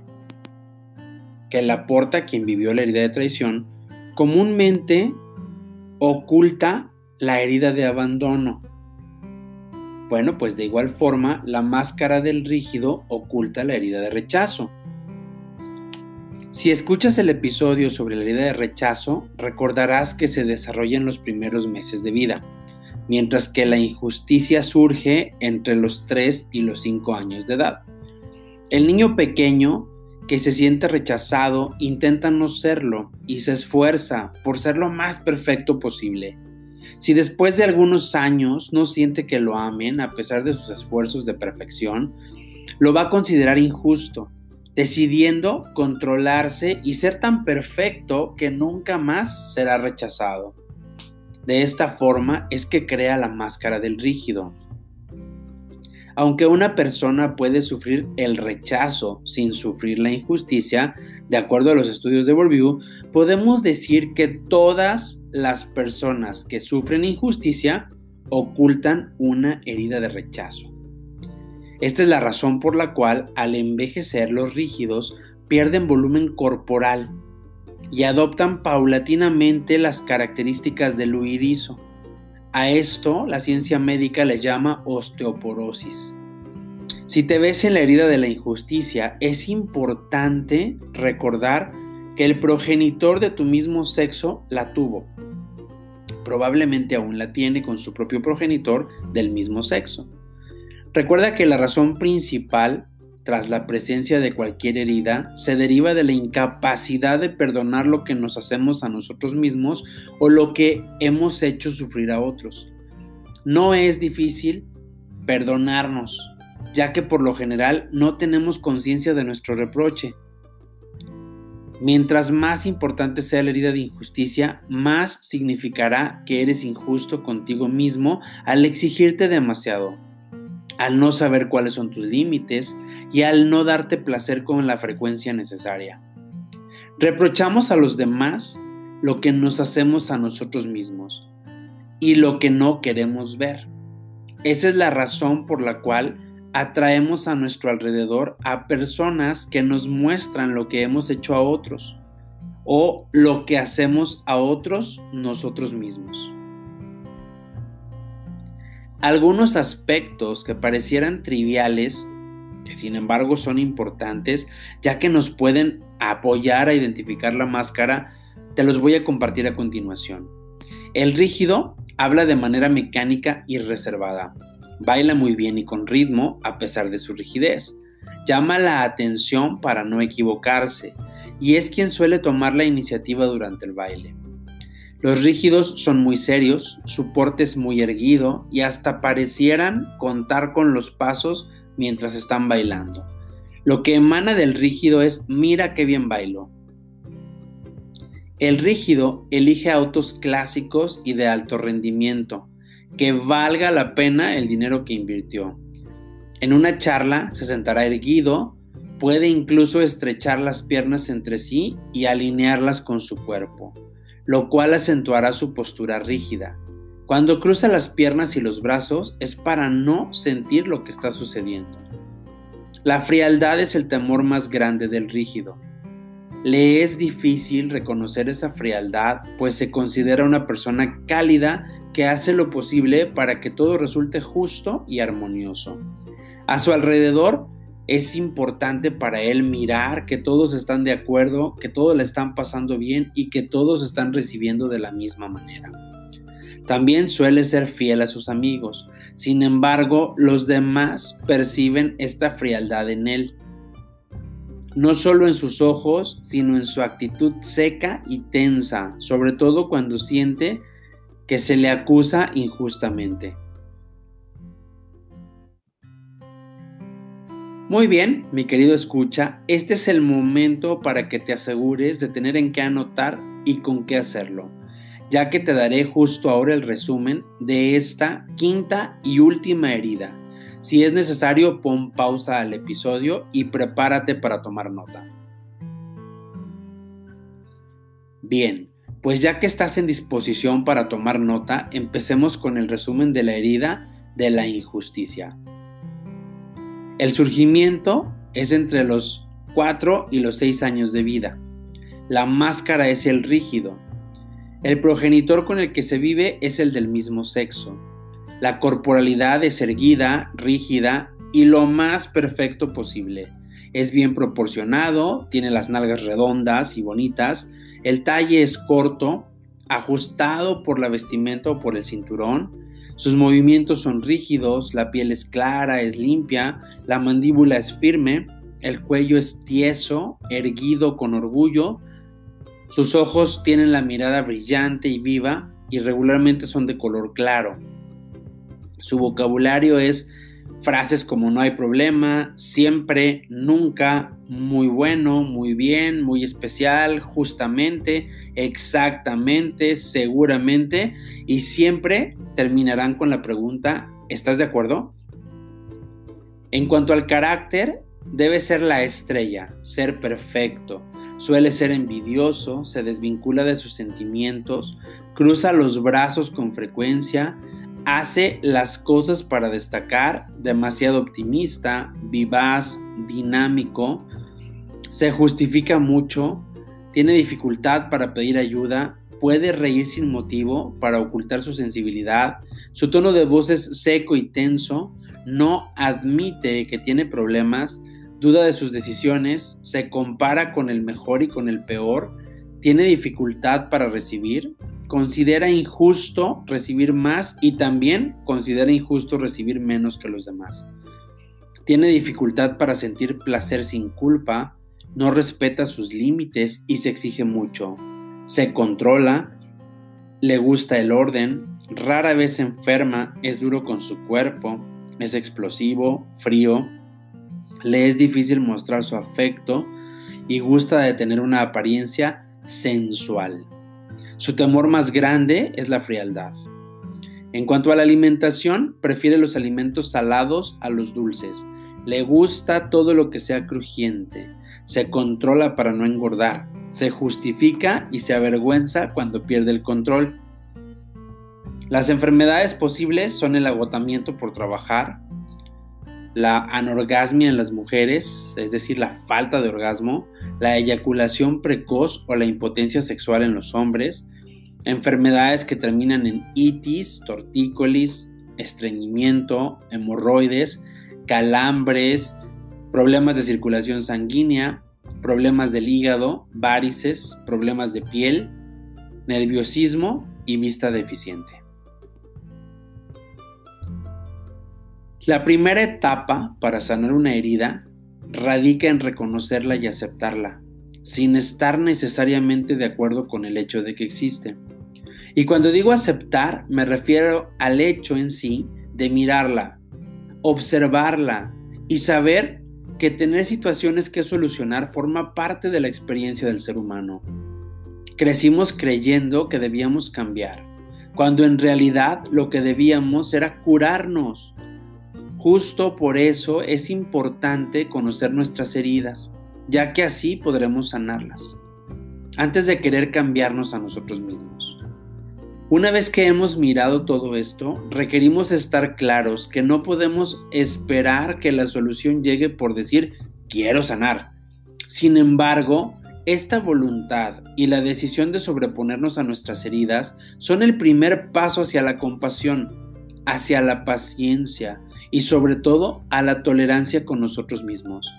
que la porta quien vivió la herida de traición comúnmente oculta la herida de abandono. Bueno, pues de igual forma, la máscara del rígido oculta la herida de rechazo. Si escuchas el episodio sobre la herida de rechazo, recordarás que se desarrolla en los primeros meses de vida mientras que la injusticia surge entre los 3 y los 5 años de edad. El niño pequeño que se siente rechazado intenta no serlo y se esfuerza por ser lo más perfecto posible. Si después de algunos años no siente que lo amen a pesar de sus esfuerzos de perfección, lo va a considerar injusto, decidiendo controlarse y ser tan perfecto que nunca más será rechazado. De esta forma es que crea la máscara del rígido. Aunque una persona puede sufrir el rechazo sin sufrir la injusticia, de acuerdo a los estudios de Bourdieu, podemos decir que todas las personas que sufren injusticia ocultan una herida de rechazo. Esta es la razón por la cual al envejecer los rígidos pierden volumen corporal y adoptan paulatinamente las características del huidizo. A esto la ciencia médica le llama osteoporosis. Si te ves en la herida de la injusticia, es importante recordar que el progenitor de tu mismo sexo la tuvo. Probablemente aún la tiene con su propio progenitor del mismo sexo. Recuerda que la razón principal tras la presencia de cualquier herida se deriva de la incapacidad de perdonar lo que nos hacemos a nosotros mismos o lo que hemos hecho sufrir a otros. No es difícil perdonarnos, ya que por lo general no tenemos conciencia de nuestro reproche. Mientras más importante sea la herida de injusticia, más significará que eres injusto contigo mismo al exigirte demasiado, al no saber cuáles son tus límites, y al no darte placer con la frecuencia necesaria. Reprochamos a los demás lo que nos hacemos a nosotros mismos y lo que no queremos ver. Esa es la razón por la cual atraemos a nuestro alrededor a personas que nos muestran lo que hemos hecho a otros o lo que hacemos a otros nosotros mismos. Algunos aspectos que parecieran triviales que sin embargo son importantes ya que nos pueden apoyar a identificar la máscara, te los voy a compartir a continuación. El rígido habla de manera mecánica y reservada. Baila muy bien y con ritmo a pesar de su rigidez. Llama la atención para no equivocarse y es quien suele tomar la iniciativa durante el baile. Los rígidos son muy serios, su porte es muy erguido y hasta parecieran contar con los pasos mientras están bailando. Lo que emana del rígido es mira qué bien bailo. El rígido elige autos clásicos y de alto rendimiento, que valga la pena el dinero que invirtió. En una charla se sentará erguido, puede incluso estrechar las piernas entre sí y alinearlas con su cuerpo, lo cual acentuará su postura rígida. Cuando cruza las piernas y los brazos es para no sentir lo que está sucediendo. La frialdad es el temor más grande del rígido. Le es difícil reconocer esa frialdad, pues se considera una persona cálida que hace lo posible para que todo resulte justo y armonioso. A su alrededor es importante para él mirar que todos están de acuerdo, que todos le están pasando bien y que todos están recibiendo de la misma manera. También suele ser fiel a sus amigos. Sin embargo, los demás perciben esta frialdad en él. No solo en sus ojos, sino en su actitud seca y tensa, sobre todo cuando siente que se le acusa injustamente. Muy bien, mi querido escucha, este es el momento para que te asegures de tener en qué anotar y con qué hacerlo ya que te daré justo ahora el resumen de esta quinta y última herida. Si es necesario, pon pausa al episodio y prepárate para tomar nota. Bien, pues ya que estás en disposición para tomar nota, empecemos con el resumen de la herida de la injusticia. El surgimiento es entre los 4 y los 6 años de vida. La máscara es el rígido. El progenitor con el que se vive es el del mismo sexo. La corporalidad es erguida, rígida y lo más perfecto posible. Es bien proporcionado, tiene las nalgas redondas y bonitas, el talle es corto, ajustado por la vestimenta o por el cinturón. Sus movimientos son rígidos, la piel es clara, es limpia, la mandíbula es firme, el cuello es tieso, erguido con orgullo. Sus ojos tienen la mirada brillante y viva y regularmente son de color claro. Su vocabulario es Frases como no hay problema, siempre, nunca, muy bueno, muy bien, muy especial, justamente, exactamente, seguramente y siempre terminarán con la pregunta, ¿estás de acuerdo? En cuanto al carácter, debe ser la estrella, ser perfecto. Suele ser envidioso, se desvincula de sus sentimientos, cruza los brazos con frecuencia, hace las cosas para destacar, demasiado optimista, vivaz, dinámico, se justifica mucho, tiene dificultad para pedir ayuda, puede reír sin motivo para ocultar su sensibilidad, su tono de voz es seco y tenso, no admite que tiene problemas, duda de sus decisiones, se compara con el mejor y con el peor, tiene dificultad para recibir, considera injusto recibir más y también considera injusto recibir menos que los demás. Tiene dificultad para sentir placer sin culpa, no respeta sus límites y se exige mucho. Se controla, le gusta el orden, rara vez enferma, es duro con su cuerpo, es explosivo, frío, le es difícil mostrar su afecto y gusta de tener una apariencia sensual. Su temor más grande es la frialdad. En cuanto a la alimentación, prefiere los alimentos salados a los dulces. Le gusta todo lo que sea crujiente. Se controla para no engordar. Se justifica y se avergüenza cuando pierde el control. Las enfermedades posibles son el agotamiento por trabajar, la anorgasmia en las mujeres, es decir, la falta de orgasmo, la eyaculación precoz o la impotencia sexual en los hombres, enfermedades que terminan en itis, tortícolis, estreñimiento, hemorroides, calambres, problemas de circulación sanguínea, problemas del hígado, varices, problemas de piel, nerviosismo y vista deficiente. La primera etapa para sanar una herida radica en reconocerla y aceptarla, sin estar necesariamente de acuerdo con el hecho de que existe. Y cuando digo aceptar, me refiero al hecho en sí de mirarla, observarla y saber que tener situaciones que solucionar forma parte de la experiencia del ser humano. Crecimos creyendo que debíamos cambiar, cuando en realidad lo que debíamos era curarnos, Justo por eso es importante conocer nuestras heridas, ya que así podremos sanarlas, antes de querer cambiarnos a nosotros mismos. Una vez que hemos mirado todo esto, requerimos estar claros que no podemos esperar que la solución llegue por decir quiero sanar. Sin embargo, esta voluntad y la decisión de sobreponernos a nuestras heridas son el primer paso hacia la compasión, hacia la paciencia, y sobre todo a la tolerancia con nosotros mismos.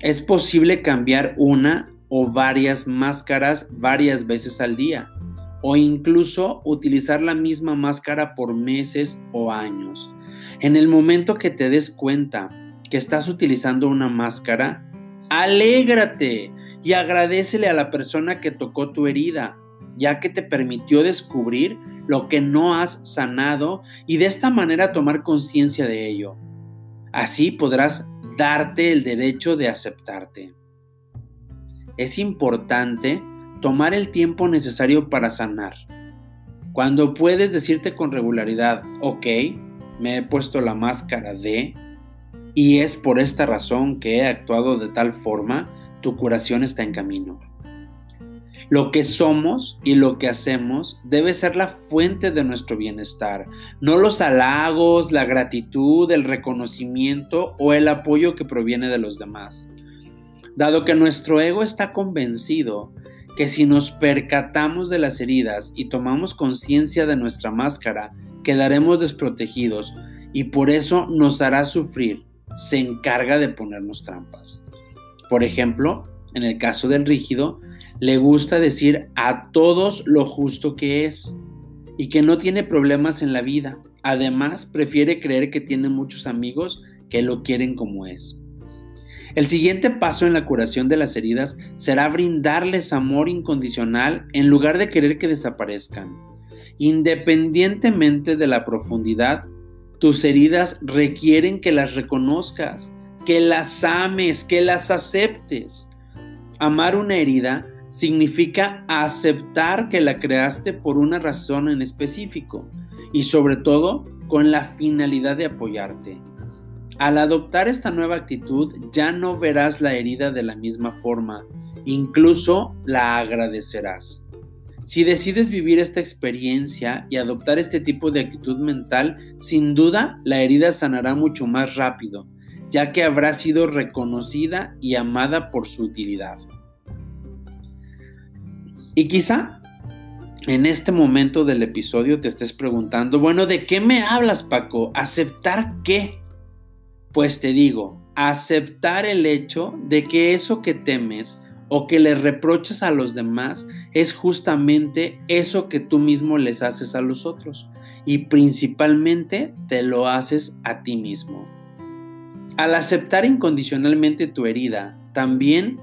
Es posible cambiar una o varias máscaras varias veces al día o incluso utilizar la misma máscara por meses o años. En el momento que te des cuenta que estás utilizando una máscara, alégrate y agradecele a la persona que tocó tu herida, ya que te permitió descubrir lo que no has sanado y de esta manera tomar conciencia de ello. Así podrás darte el derecho de aceptarte. Es importante tomar el tiempo necesario para sanar. Cuando puedes decirte con regularidad, ok, me he puesto la máscara de y es por esta razón que he actuado de tal forma, tu curación está en camino. Lo que somos y lo que hacemos debe ser la fuente de nuestro bienestar, no los halagos, la gratitud, el reconocimiento o el apoyo que proviene de los demás. Dado que nuestro ego está convencido que si nos percatamos de las heridas y tomamos conciencia de nuestra máscara, quedaremos desprotegidos y por eso nos hará sufrir, se encarga de ponernos trampas. Por ejemplo, en el caso del rígido, le gusta decir a todos lo justo que es y que no tiene problemas en la vida. Además, prefiere creer que tiene muchos amigos que lo quieren como es. El siguiente paso en la curación de las heridas será brindarles amor incondicional en lugar de querer que desaparezcan. Independientemente de la profundidad, tus heridas requieren que las reconozcas, que las ames, que las aceptes. Amar una herida significa aceptar que la creaste por una razón en específico y sobre todo con la finalidad de apoyarte. Al adoptar esta nueva actitud ya no verás la herida de la misma forma, incluso la agradecerás. Si decides vivir esta experiencia y adoptar este tipo de actitud mental, sin duda la herida sanará mucho más rápido, ya que habrá sido reconocida y amada por su utilidad. Y quizá en este momento del episodio te estés preguntando, bueno, ¿de qué me hablas, Paco? ¿Aceptar qué? Pues te digo, aceptar el hecho de que eso que temes o que le reprochas a los demás es justamente eso que tú mismo les haces a los otros y principalmente te lo haces a ti mismo. Al aceptar incondicionalmente tu herida, también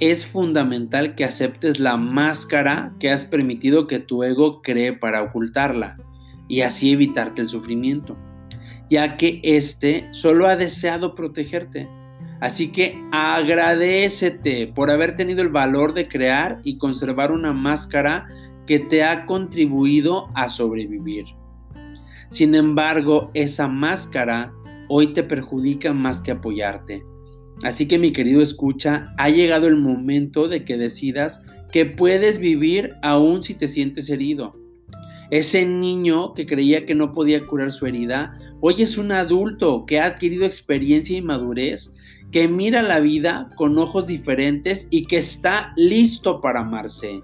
es fundamental que aceptes la máscara que has permitido que tu ego cree para ocultarla y así evitarte el sufrimiento, ya que éste solo ha deseado protegerte. Así que agradecete por haber tenido el valor de crear y conservar una máscara que te ha contribuido a sobrevivir. Sin embargo, esa máscara hoy te perjudica más que apoyarte Así que mi querido escucha, ha llegado el momento de que decidas que puedes vivir aún si te sientes herido. Ese niño que creía que no podía curar su herida, hoy es un adulto que ha adquirido experiencia y madurez, que mira la vida con ojos diferentes y que está listo para amarse.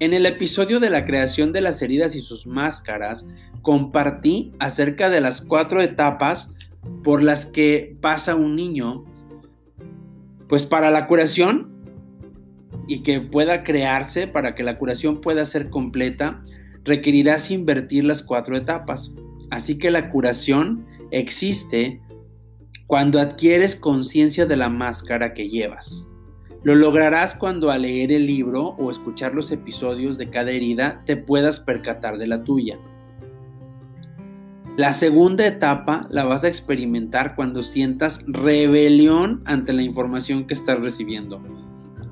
En el episodio de la creación de las heridas y sus máscaras, compartí acerca de las cuatro etapas por las que pasa un niño, pues para la curación y que pueda crearse, para que la curación pueda ser completa, requerirás invertir las cuatro etapas. Así que la curación existe cuando adquieres conciencia de la máscara que llevas. Lo lograrás cuando al leer el libro o escuchar los episodios de cada herida te puedas percatar de la tuya. La segunda etapa la vas a experimentar cuando sientas rebelión ante la información que estás recibiendo.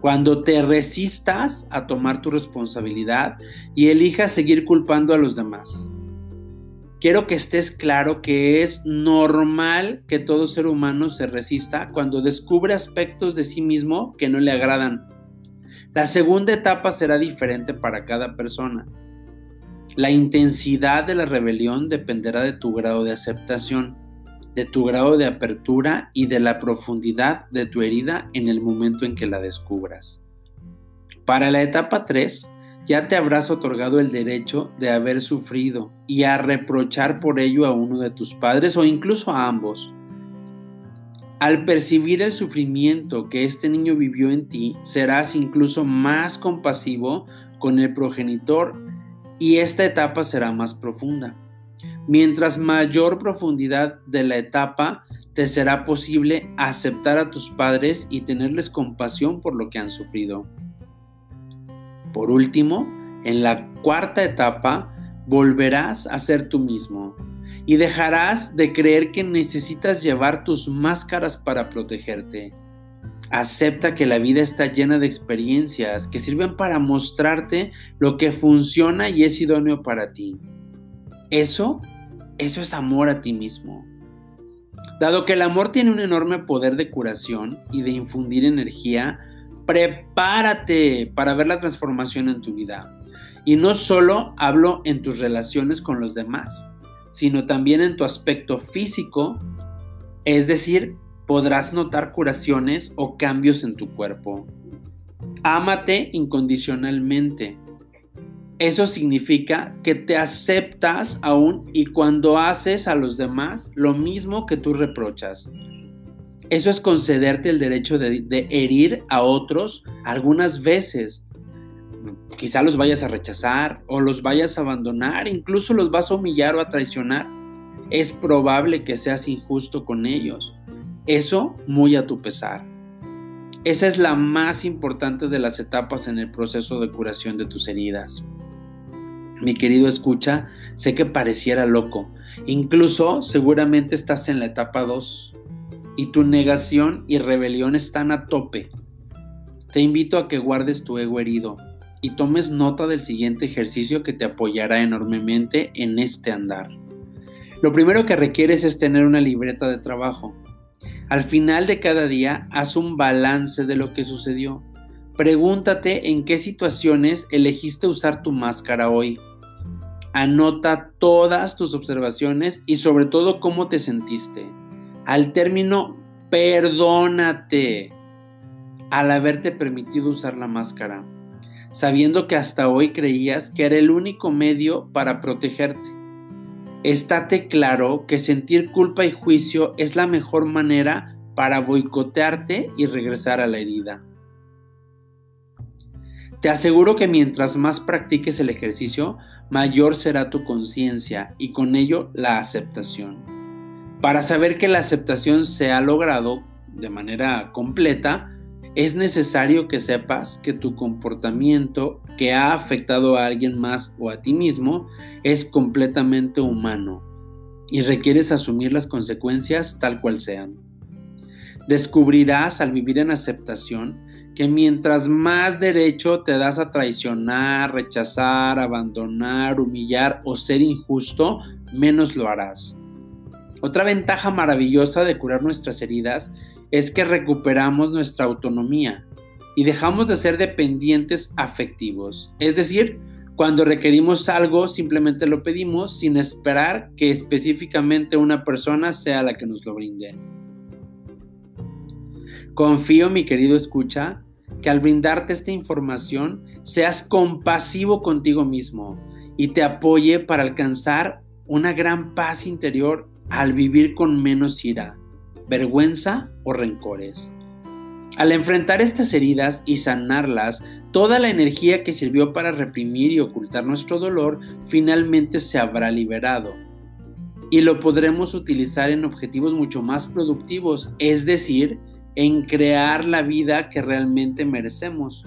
Cuando te resistas a tomar tu responsabilidad y elijas seguir culpando a los demás. Quiero que estés claro que es normal que todo ser humano se resista cuando descubre aspectos de sí mismo que no le agradan. La segunda etapa será diferente para cada persona. La intensidad de la rebelión dependerá de tu grado de aceptación, de tu grado de apertura y de la profundidad de tu herida en el momento en que la descubras. Para la etapa 3, ya te habrás otorgado el derecho de haber sufrido y a reprochar por ello a uno de tus padres o incluso a ambos. Al percibir el sufrimiento que este niño vivió en ti, serás incluso más compasivo con el progenitor y esta etapa será más profunda. Mientras mayor profundidad de la etapa, te será posible aceptar a tus padres y tenerles compasión por lo que han sufrido. Por último, en la cuarta etapa, volverás a ser tú mismo y dejarás de creer que necesitas llevar tus máscaras para protegerte Acepta que la vida está llena de experiencias que sirven para mostrarte lo que funciona y es idóneo para ti. Eso Eso es amor a ti mismo. Dado que el amor tiene un enorme poder de curación y de infundir energía, prepárate para ver la transformación en tu vida. Y no solo hablo en tus relaciones con los demás, sino también en tu aspecto físico, es decir, podrás notar curaciones o cambios en tu cuerpo. Ámate incondicionalmente. Eso significa que te aceptas aún y cuando haces a los demás lo mismo que tú reprochas. Eso es concederte el derecho de, herir a otros algunas veces. Quizá los vayas a rechazar o los vayas a abandonar, incluso los vas a humillar o a traicionar. Es probable que seas injusto con ellos. Eso muy a tu pesar. Esa es la más importante de las etapas en el proceso de curación de tus heridas. Mi querido escucha, sé que pareciera loco. Incluso seguramente estás en la etapa 2 y tu negación y rebelión están a tope. Te invito a que guardes tu ego herido y tomes nota del siguiente ejercicio que te apoyará enormemente en este andar. Lo primero que requieres es tener una libreta de trabajo al final de cada día, haz un balance de lo que sucedió. Pregúntate en qué situaciones elegiste usar tu máscara hoy. Anota todas tus observaciones y sobre todo cómo te sentiste. Al término, perdónate al haberte permitido usar la máscara, sabiendo que hasta hoy creías que era el único medio para protegerte. Estate claro que sentir culpa y juicio es la mejor manera para boicotearte y regresar a la herida. Te aseguro que mientras más practiques el ejercicio, mayor será tu conciencia y con ello la aceptación. Para saber que la aceptación se ha logrado de manera completa, es necesario que sepas que tu comportamiento que ha afectado a alguien más o a ti mismo es completamente humano y requieres asumir las consecuencias tal cual sean. Descubrirás al vivir en aceptación que mientras más derecho te das a traicionar, rechazar, abandonar, humillar o ser injusto, menos lo harás. Otra ventaja maravillosa de curar nuestras heridas es que recuperamos nuestra autonomía y dejamos de ser dependientes afectivos. Es decir, cuando requerimos algo, simplemente lo pedimos sin esperar que específicamente una persona sea la que nos lo brinde. Confío, mi querido escucha, que al brindarte esta información seas compasivo contigo mismo y te apoye para alcanzar una gran paz interior al vivir con menos ira vergüenza o rencores. Al enfrentar estas heridas y sanarlas, toda la energía que sirvió para reprimir y ocultar nuestro dolor finalmente se habrá liberado. Y lo podremos utilizar en objetivos mucho más productivos, es decir, en crear la vida que realmente merecemos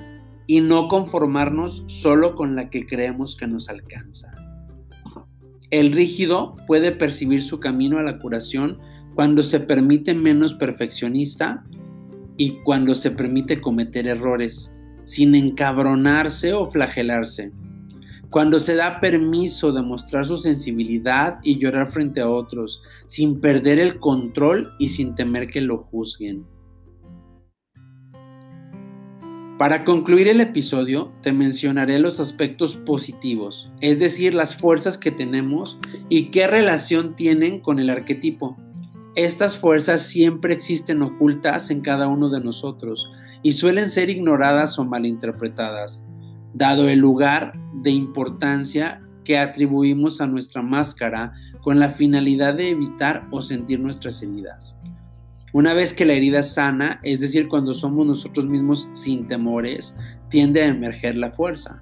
y no conformarnos solo con la que creemos que nos alcanza. El rígido puede percibir su camino a la curación cuando se permite menos perfeccionista y cuando se permite cometer errores, sin encabronarse o flagelarse. Cuando se da permiso de mostrar su sensibilidad y llorar frente a otros, sin perder el control y sin temer que lo juzguen. Para concluir el episodio, te mencionaré los aspectos positivos, es decir, las fuerzas que tenemos y qué relación tienen con el arquetipo. Estas fuerzas siempre existen ocultas en cada uno de nosotros y suelen ser ignoradas o malinterpretadas, dado el lugar de importancia que atribuimos a nuestra máscara con la finalidad de evitar o sentir nuestras heridas. Una vez que la herida sana, es decir, cuando somos nosotros mismos sin temores, tiende a emerger la fuerza.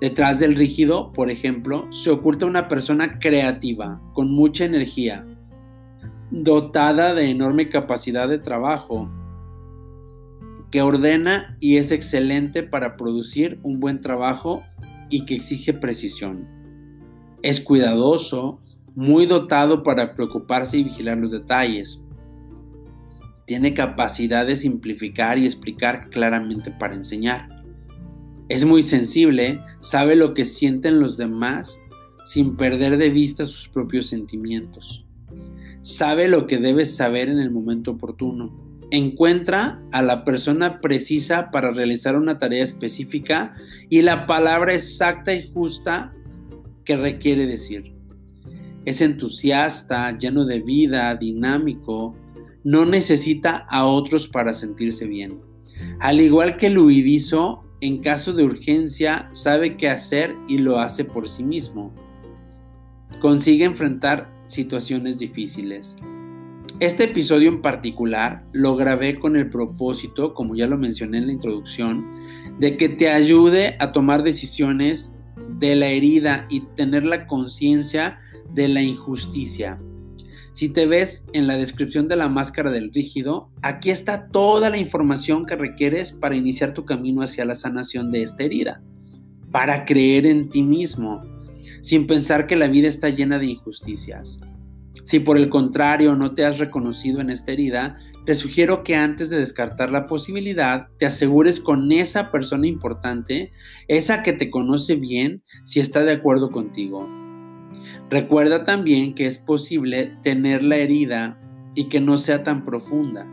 Detrás del rígido, por ejemplo, se oculta una persona creativa, con mucha energía, dotada de enorme capacidad de trabajo, que ordena y es excelente para producir un buen trabajo y que exige precisión. Es cuidadoso, muy dotado para preocuparse y vigilar los detalles. Tiene capacidad de simplificar y explicar claramente para enseñar. Es muy sensible, sabe lo que sienten los demás sin perder de vista sus propios sentimientos. Sabe lo que debes saber en el momento oportuno. Encuentra a la persona precisa para realizar una tarea específica y la palabra exacta y justa que requiere decir. Es entusiasta, lleno de vida, dinámico, no necesita a otros para sentirse bien. Al igual que el huidizo, en caso de urgencia sabe qué hacer y lo hace por sí mismo. Consigue enfrentar situaciones difíciles. Este episodio en particular lo grabé con el propósito, como ya lo mencioné en la introducción, de que te ayude a tomar decisiones de la herida y tener la conciencia de la injusticia. Si te ves en la descripción de la máscara del rígido, aquí está toda la información que requieres para iniciar tu camino hacia la sanación de esta herida, para creer en ti mismo, sin pensar que la vida está llena de injusticias. Si por el contrario no te has reconocido en esta herida, te sugiero que antes de descartar la posibilidad, te asegures con esa persona importante, esa que te conoce bien, si está de acuerdo contigo Recuerda también que es posible tener la herida y que no sea tan profunda.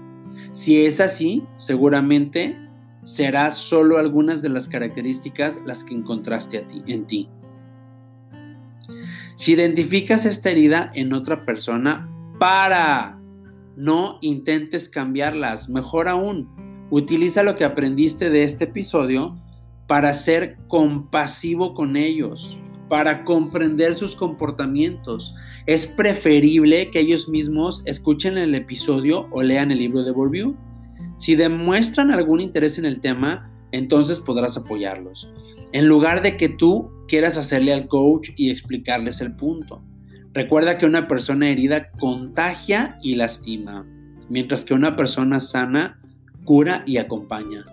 Si es así, seguramente serán solo algunas de las características las que encontraste en ti. Si identificas esta herida en otra persona, para. No intentes cambiarlas. Mejor aún, utiliza lo que aprendiste de este episodio para ser compasivo con ellos para comprender sus comportamientos. Es preferible que ellos mismos escuchen el episodio o lean el libro de Bourdieu. Si demuestran algún interés en el tema, entonces podrás apoyarlos. En lugar de que tú quieras hacerle al coach y explicarles el punto. Recuerda que una persona herida contagia y lastima, mientras que una persona sana cura y acompaña.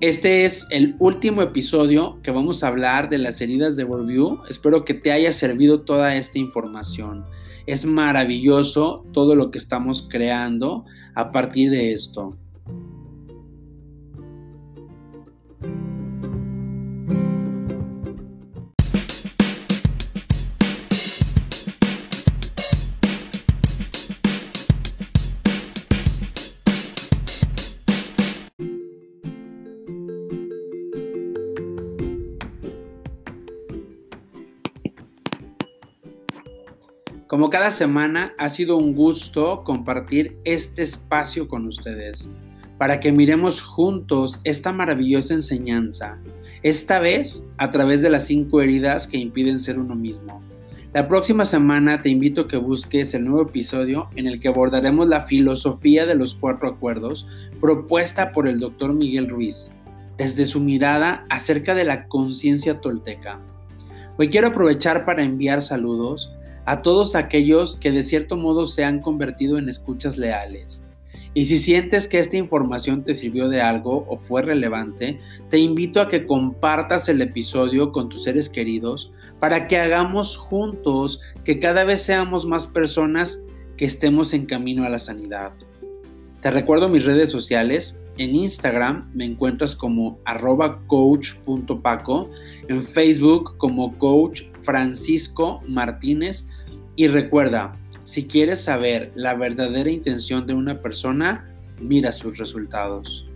Este es el último episodio que vamos a hablar de las heridas de Bourdieu. Espero que te haya servido toda esta información. Es maravilloso todo lo que estamos creando a partir de esto. Como cada semana, ha sido un gusto compartir este espacio con ustedes para que miremos juntos esta maravillosa enseñanza, esta vez a través de las cinco heridas que impiden ser uno mismo. La próxima semana te invito a que busques el nuevo episodio en el que abordaremos la filosofía de los cuatro acuerdos propuesta por el doctor Miguel Ruiz, desde su mirada acerca de la conciencia tolteca. Hoy quiero aprovechar para enviar saludos a todos aquellos que de cierto modo se han convertido en escuchas leales. Y si sientes que esta información te sirvió de algo o fue relevante, te invito a que compartas el episodio con tus seres queridos para que hagamos juntos que cada vez seamos más personas que estemos en camino a la sanidad. Te recuerdo mis redes sociales. En Instagram me encuentras como arroba coach.paco, en Facebook como coach Francisco Martínez y recuerda, si quieres saber la verdadera intención de una persona, mira sus resultados.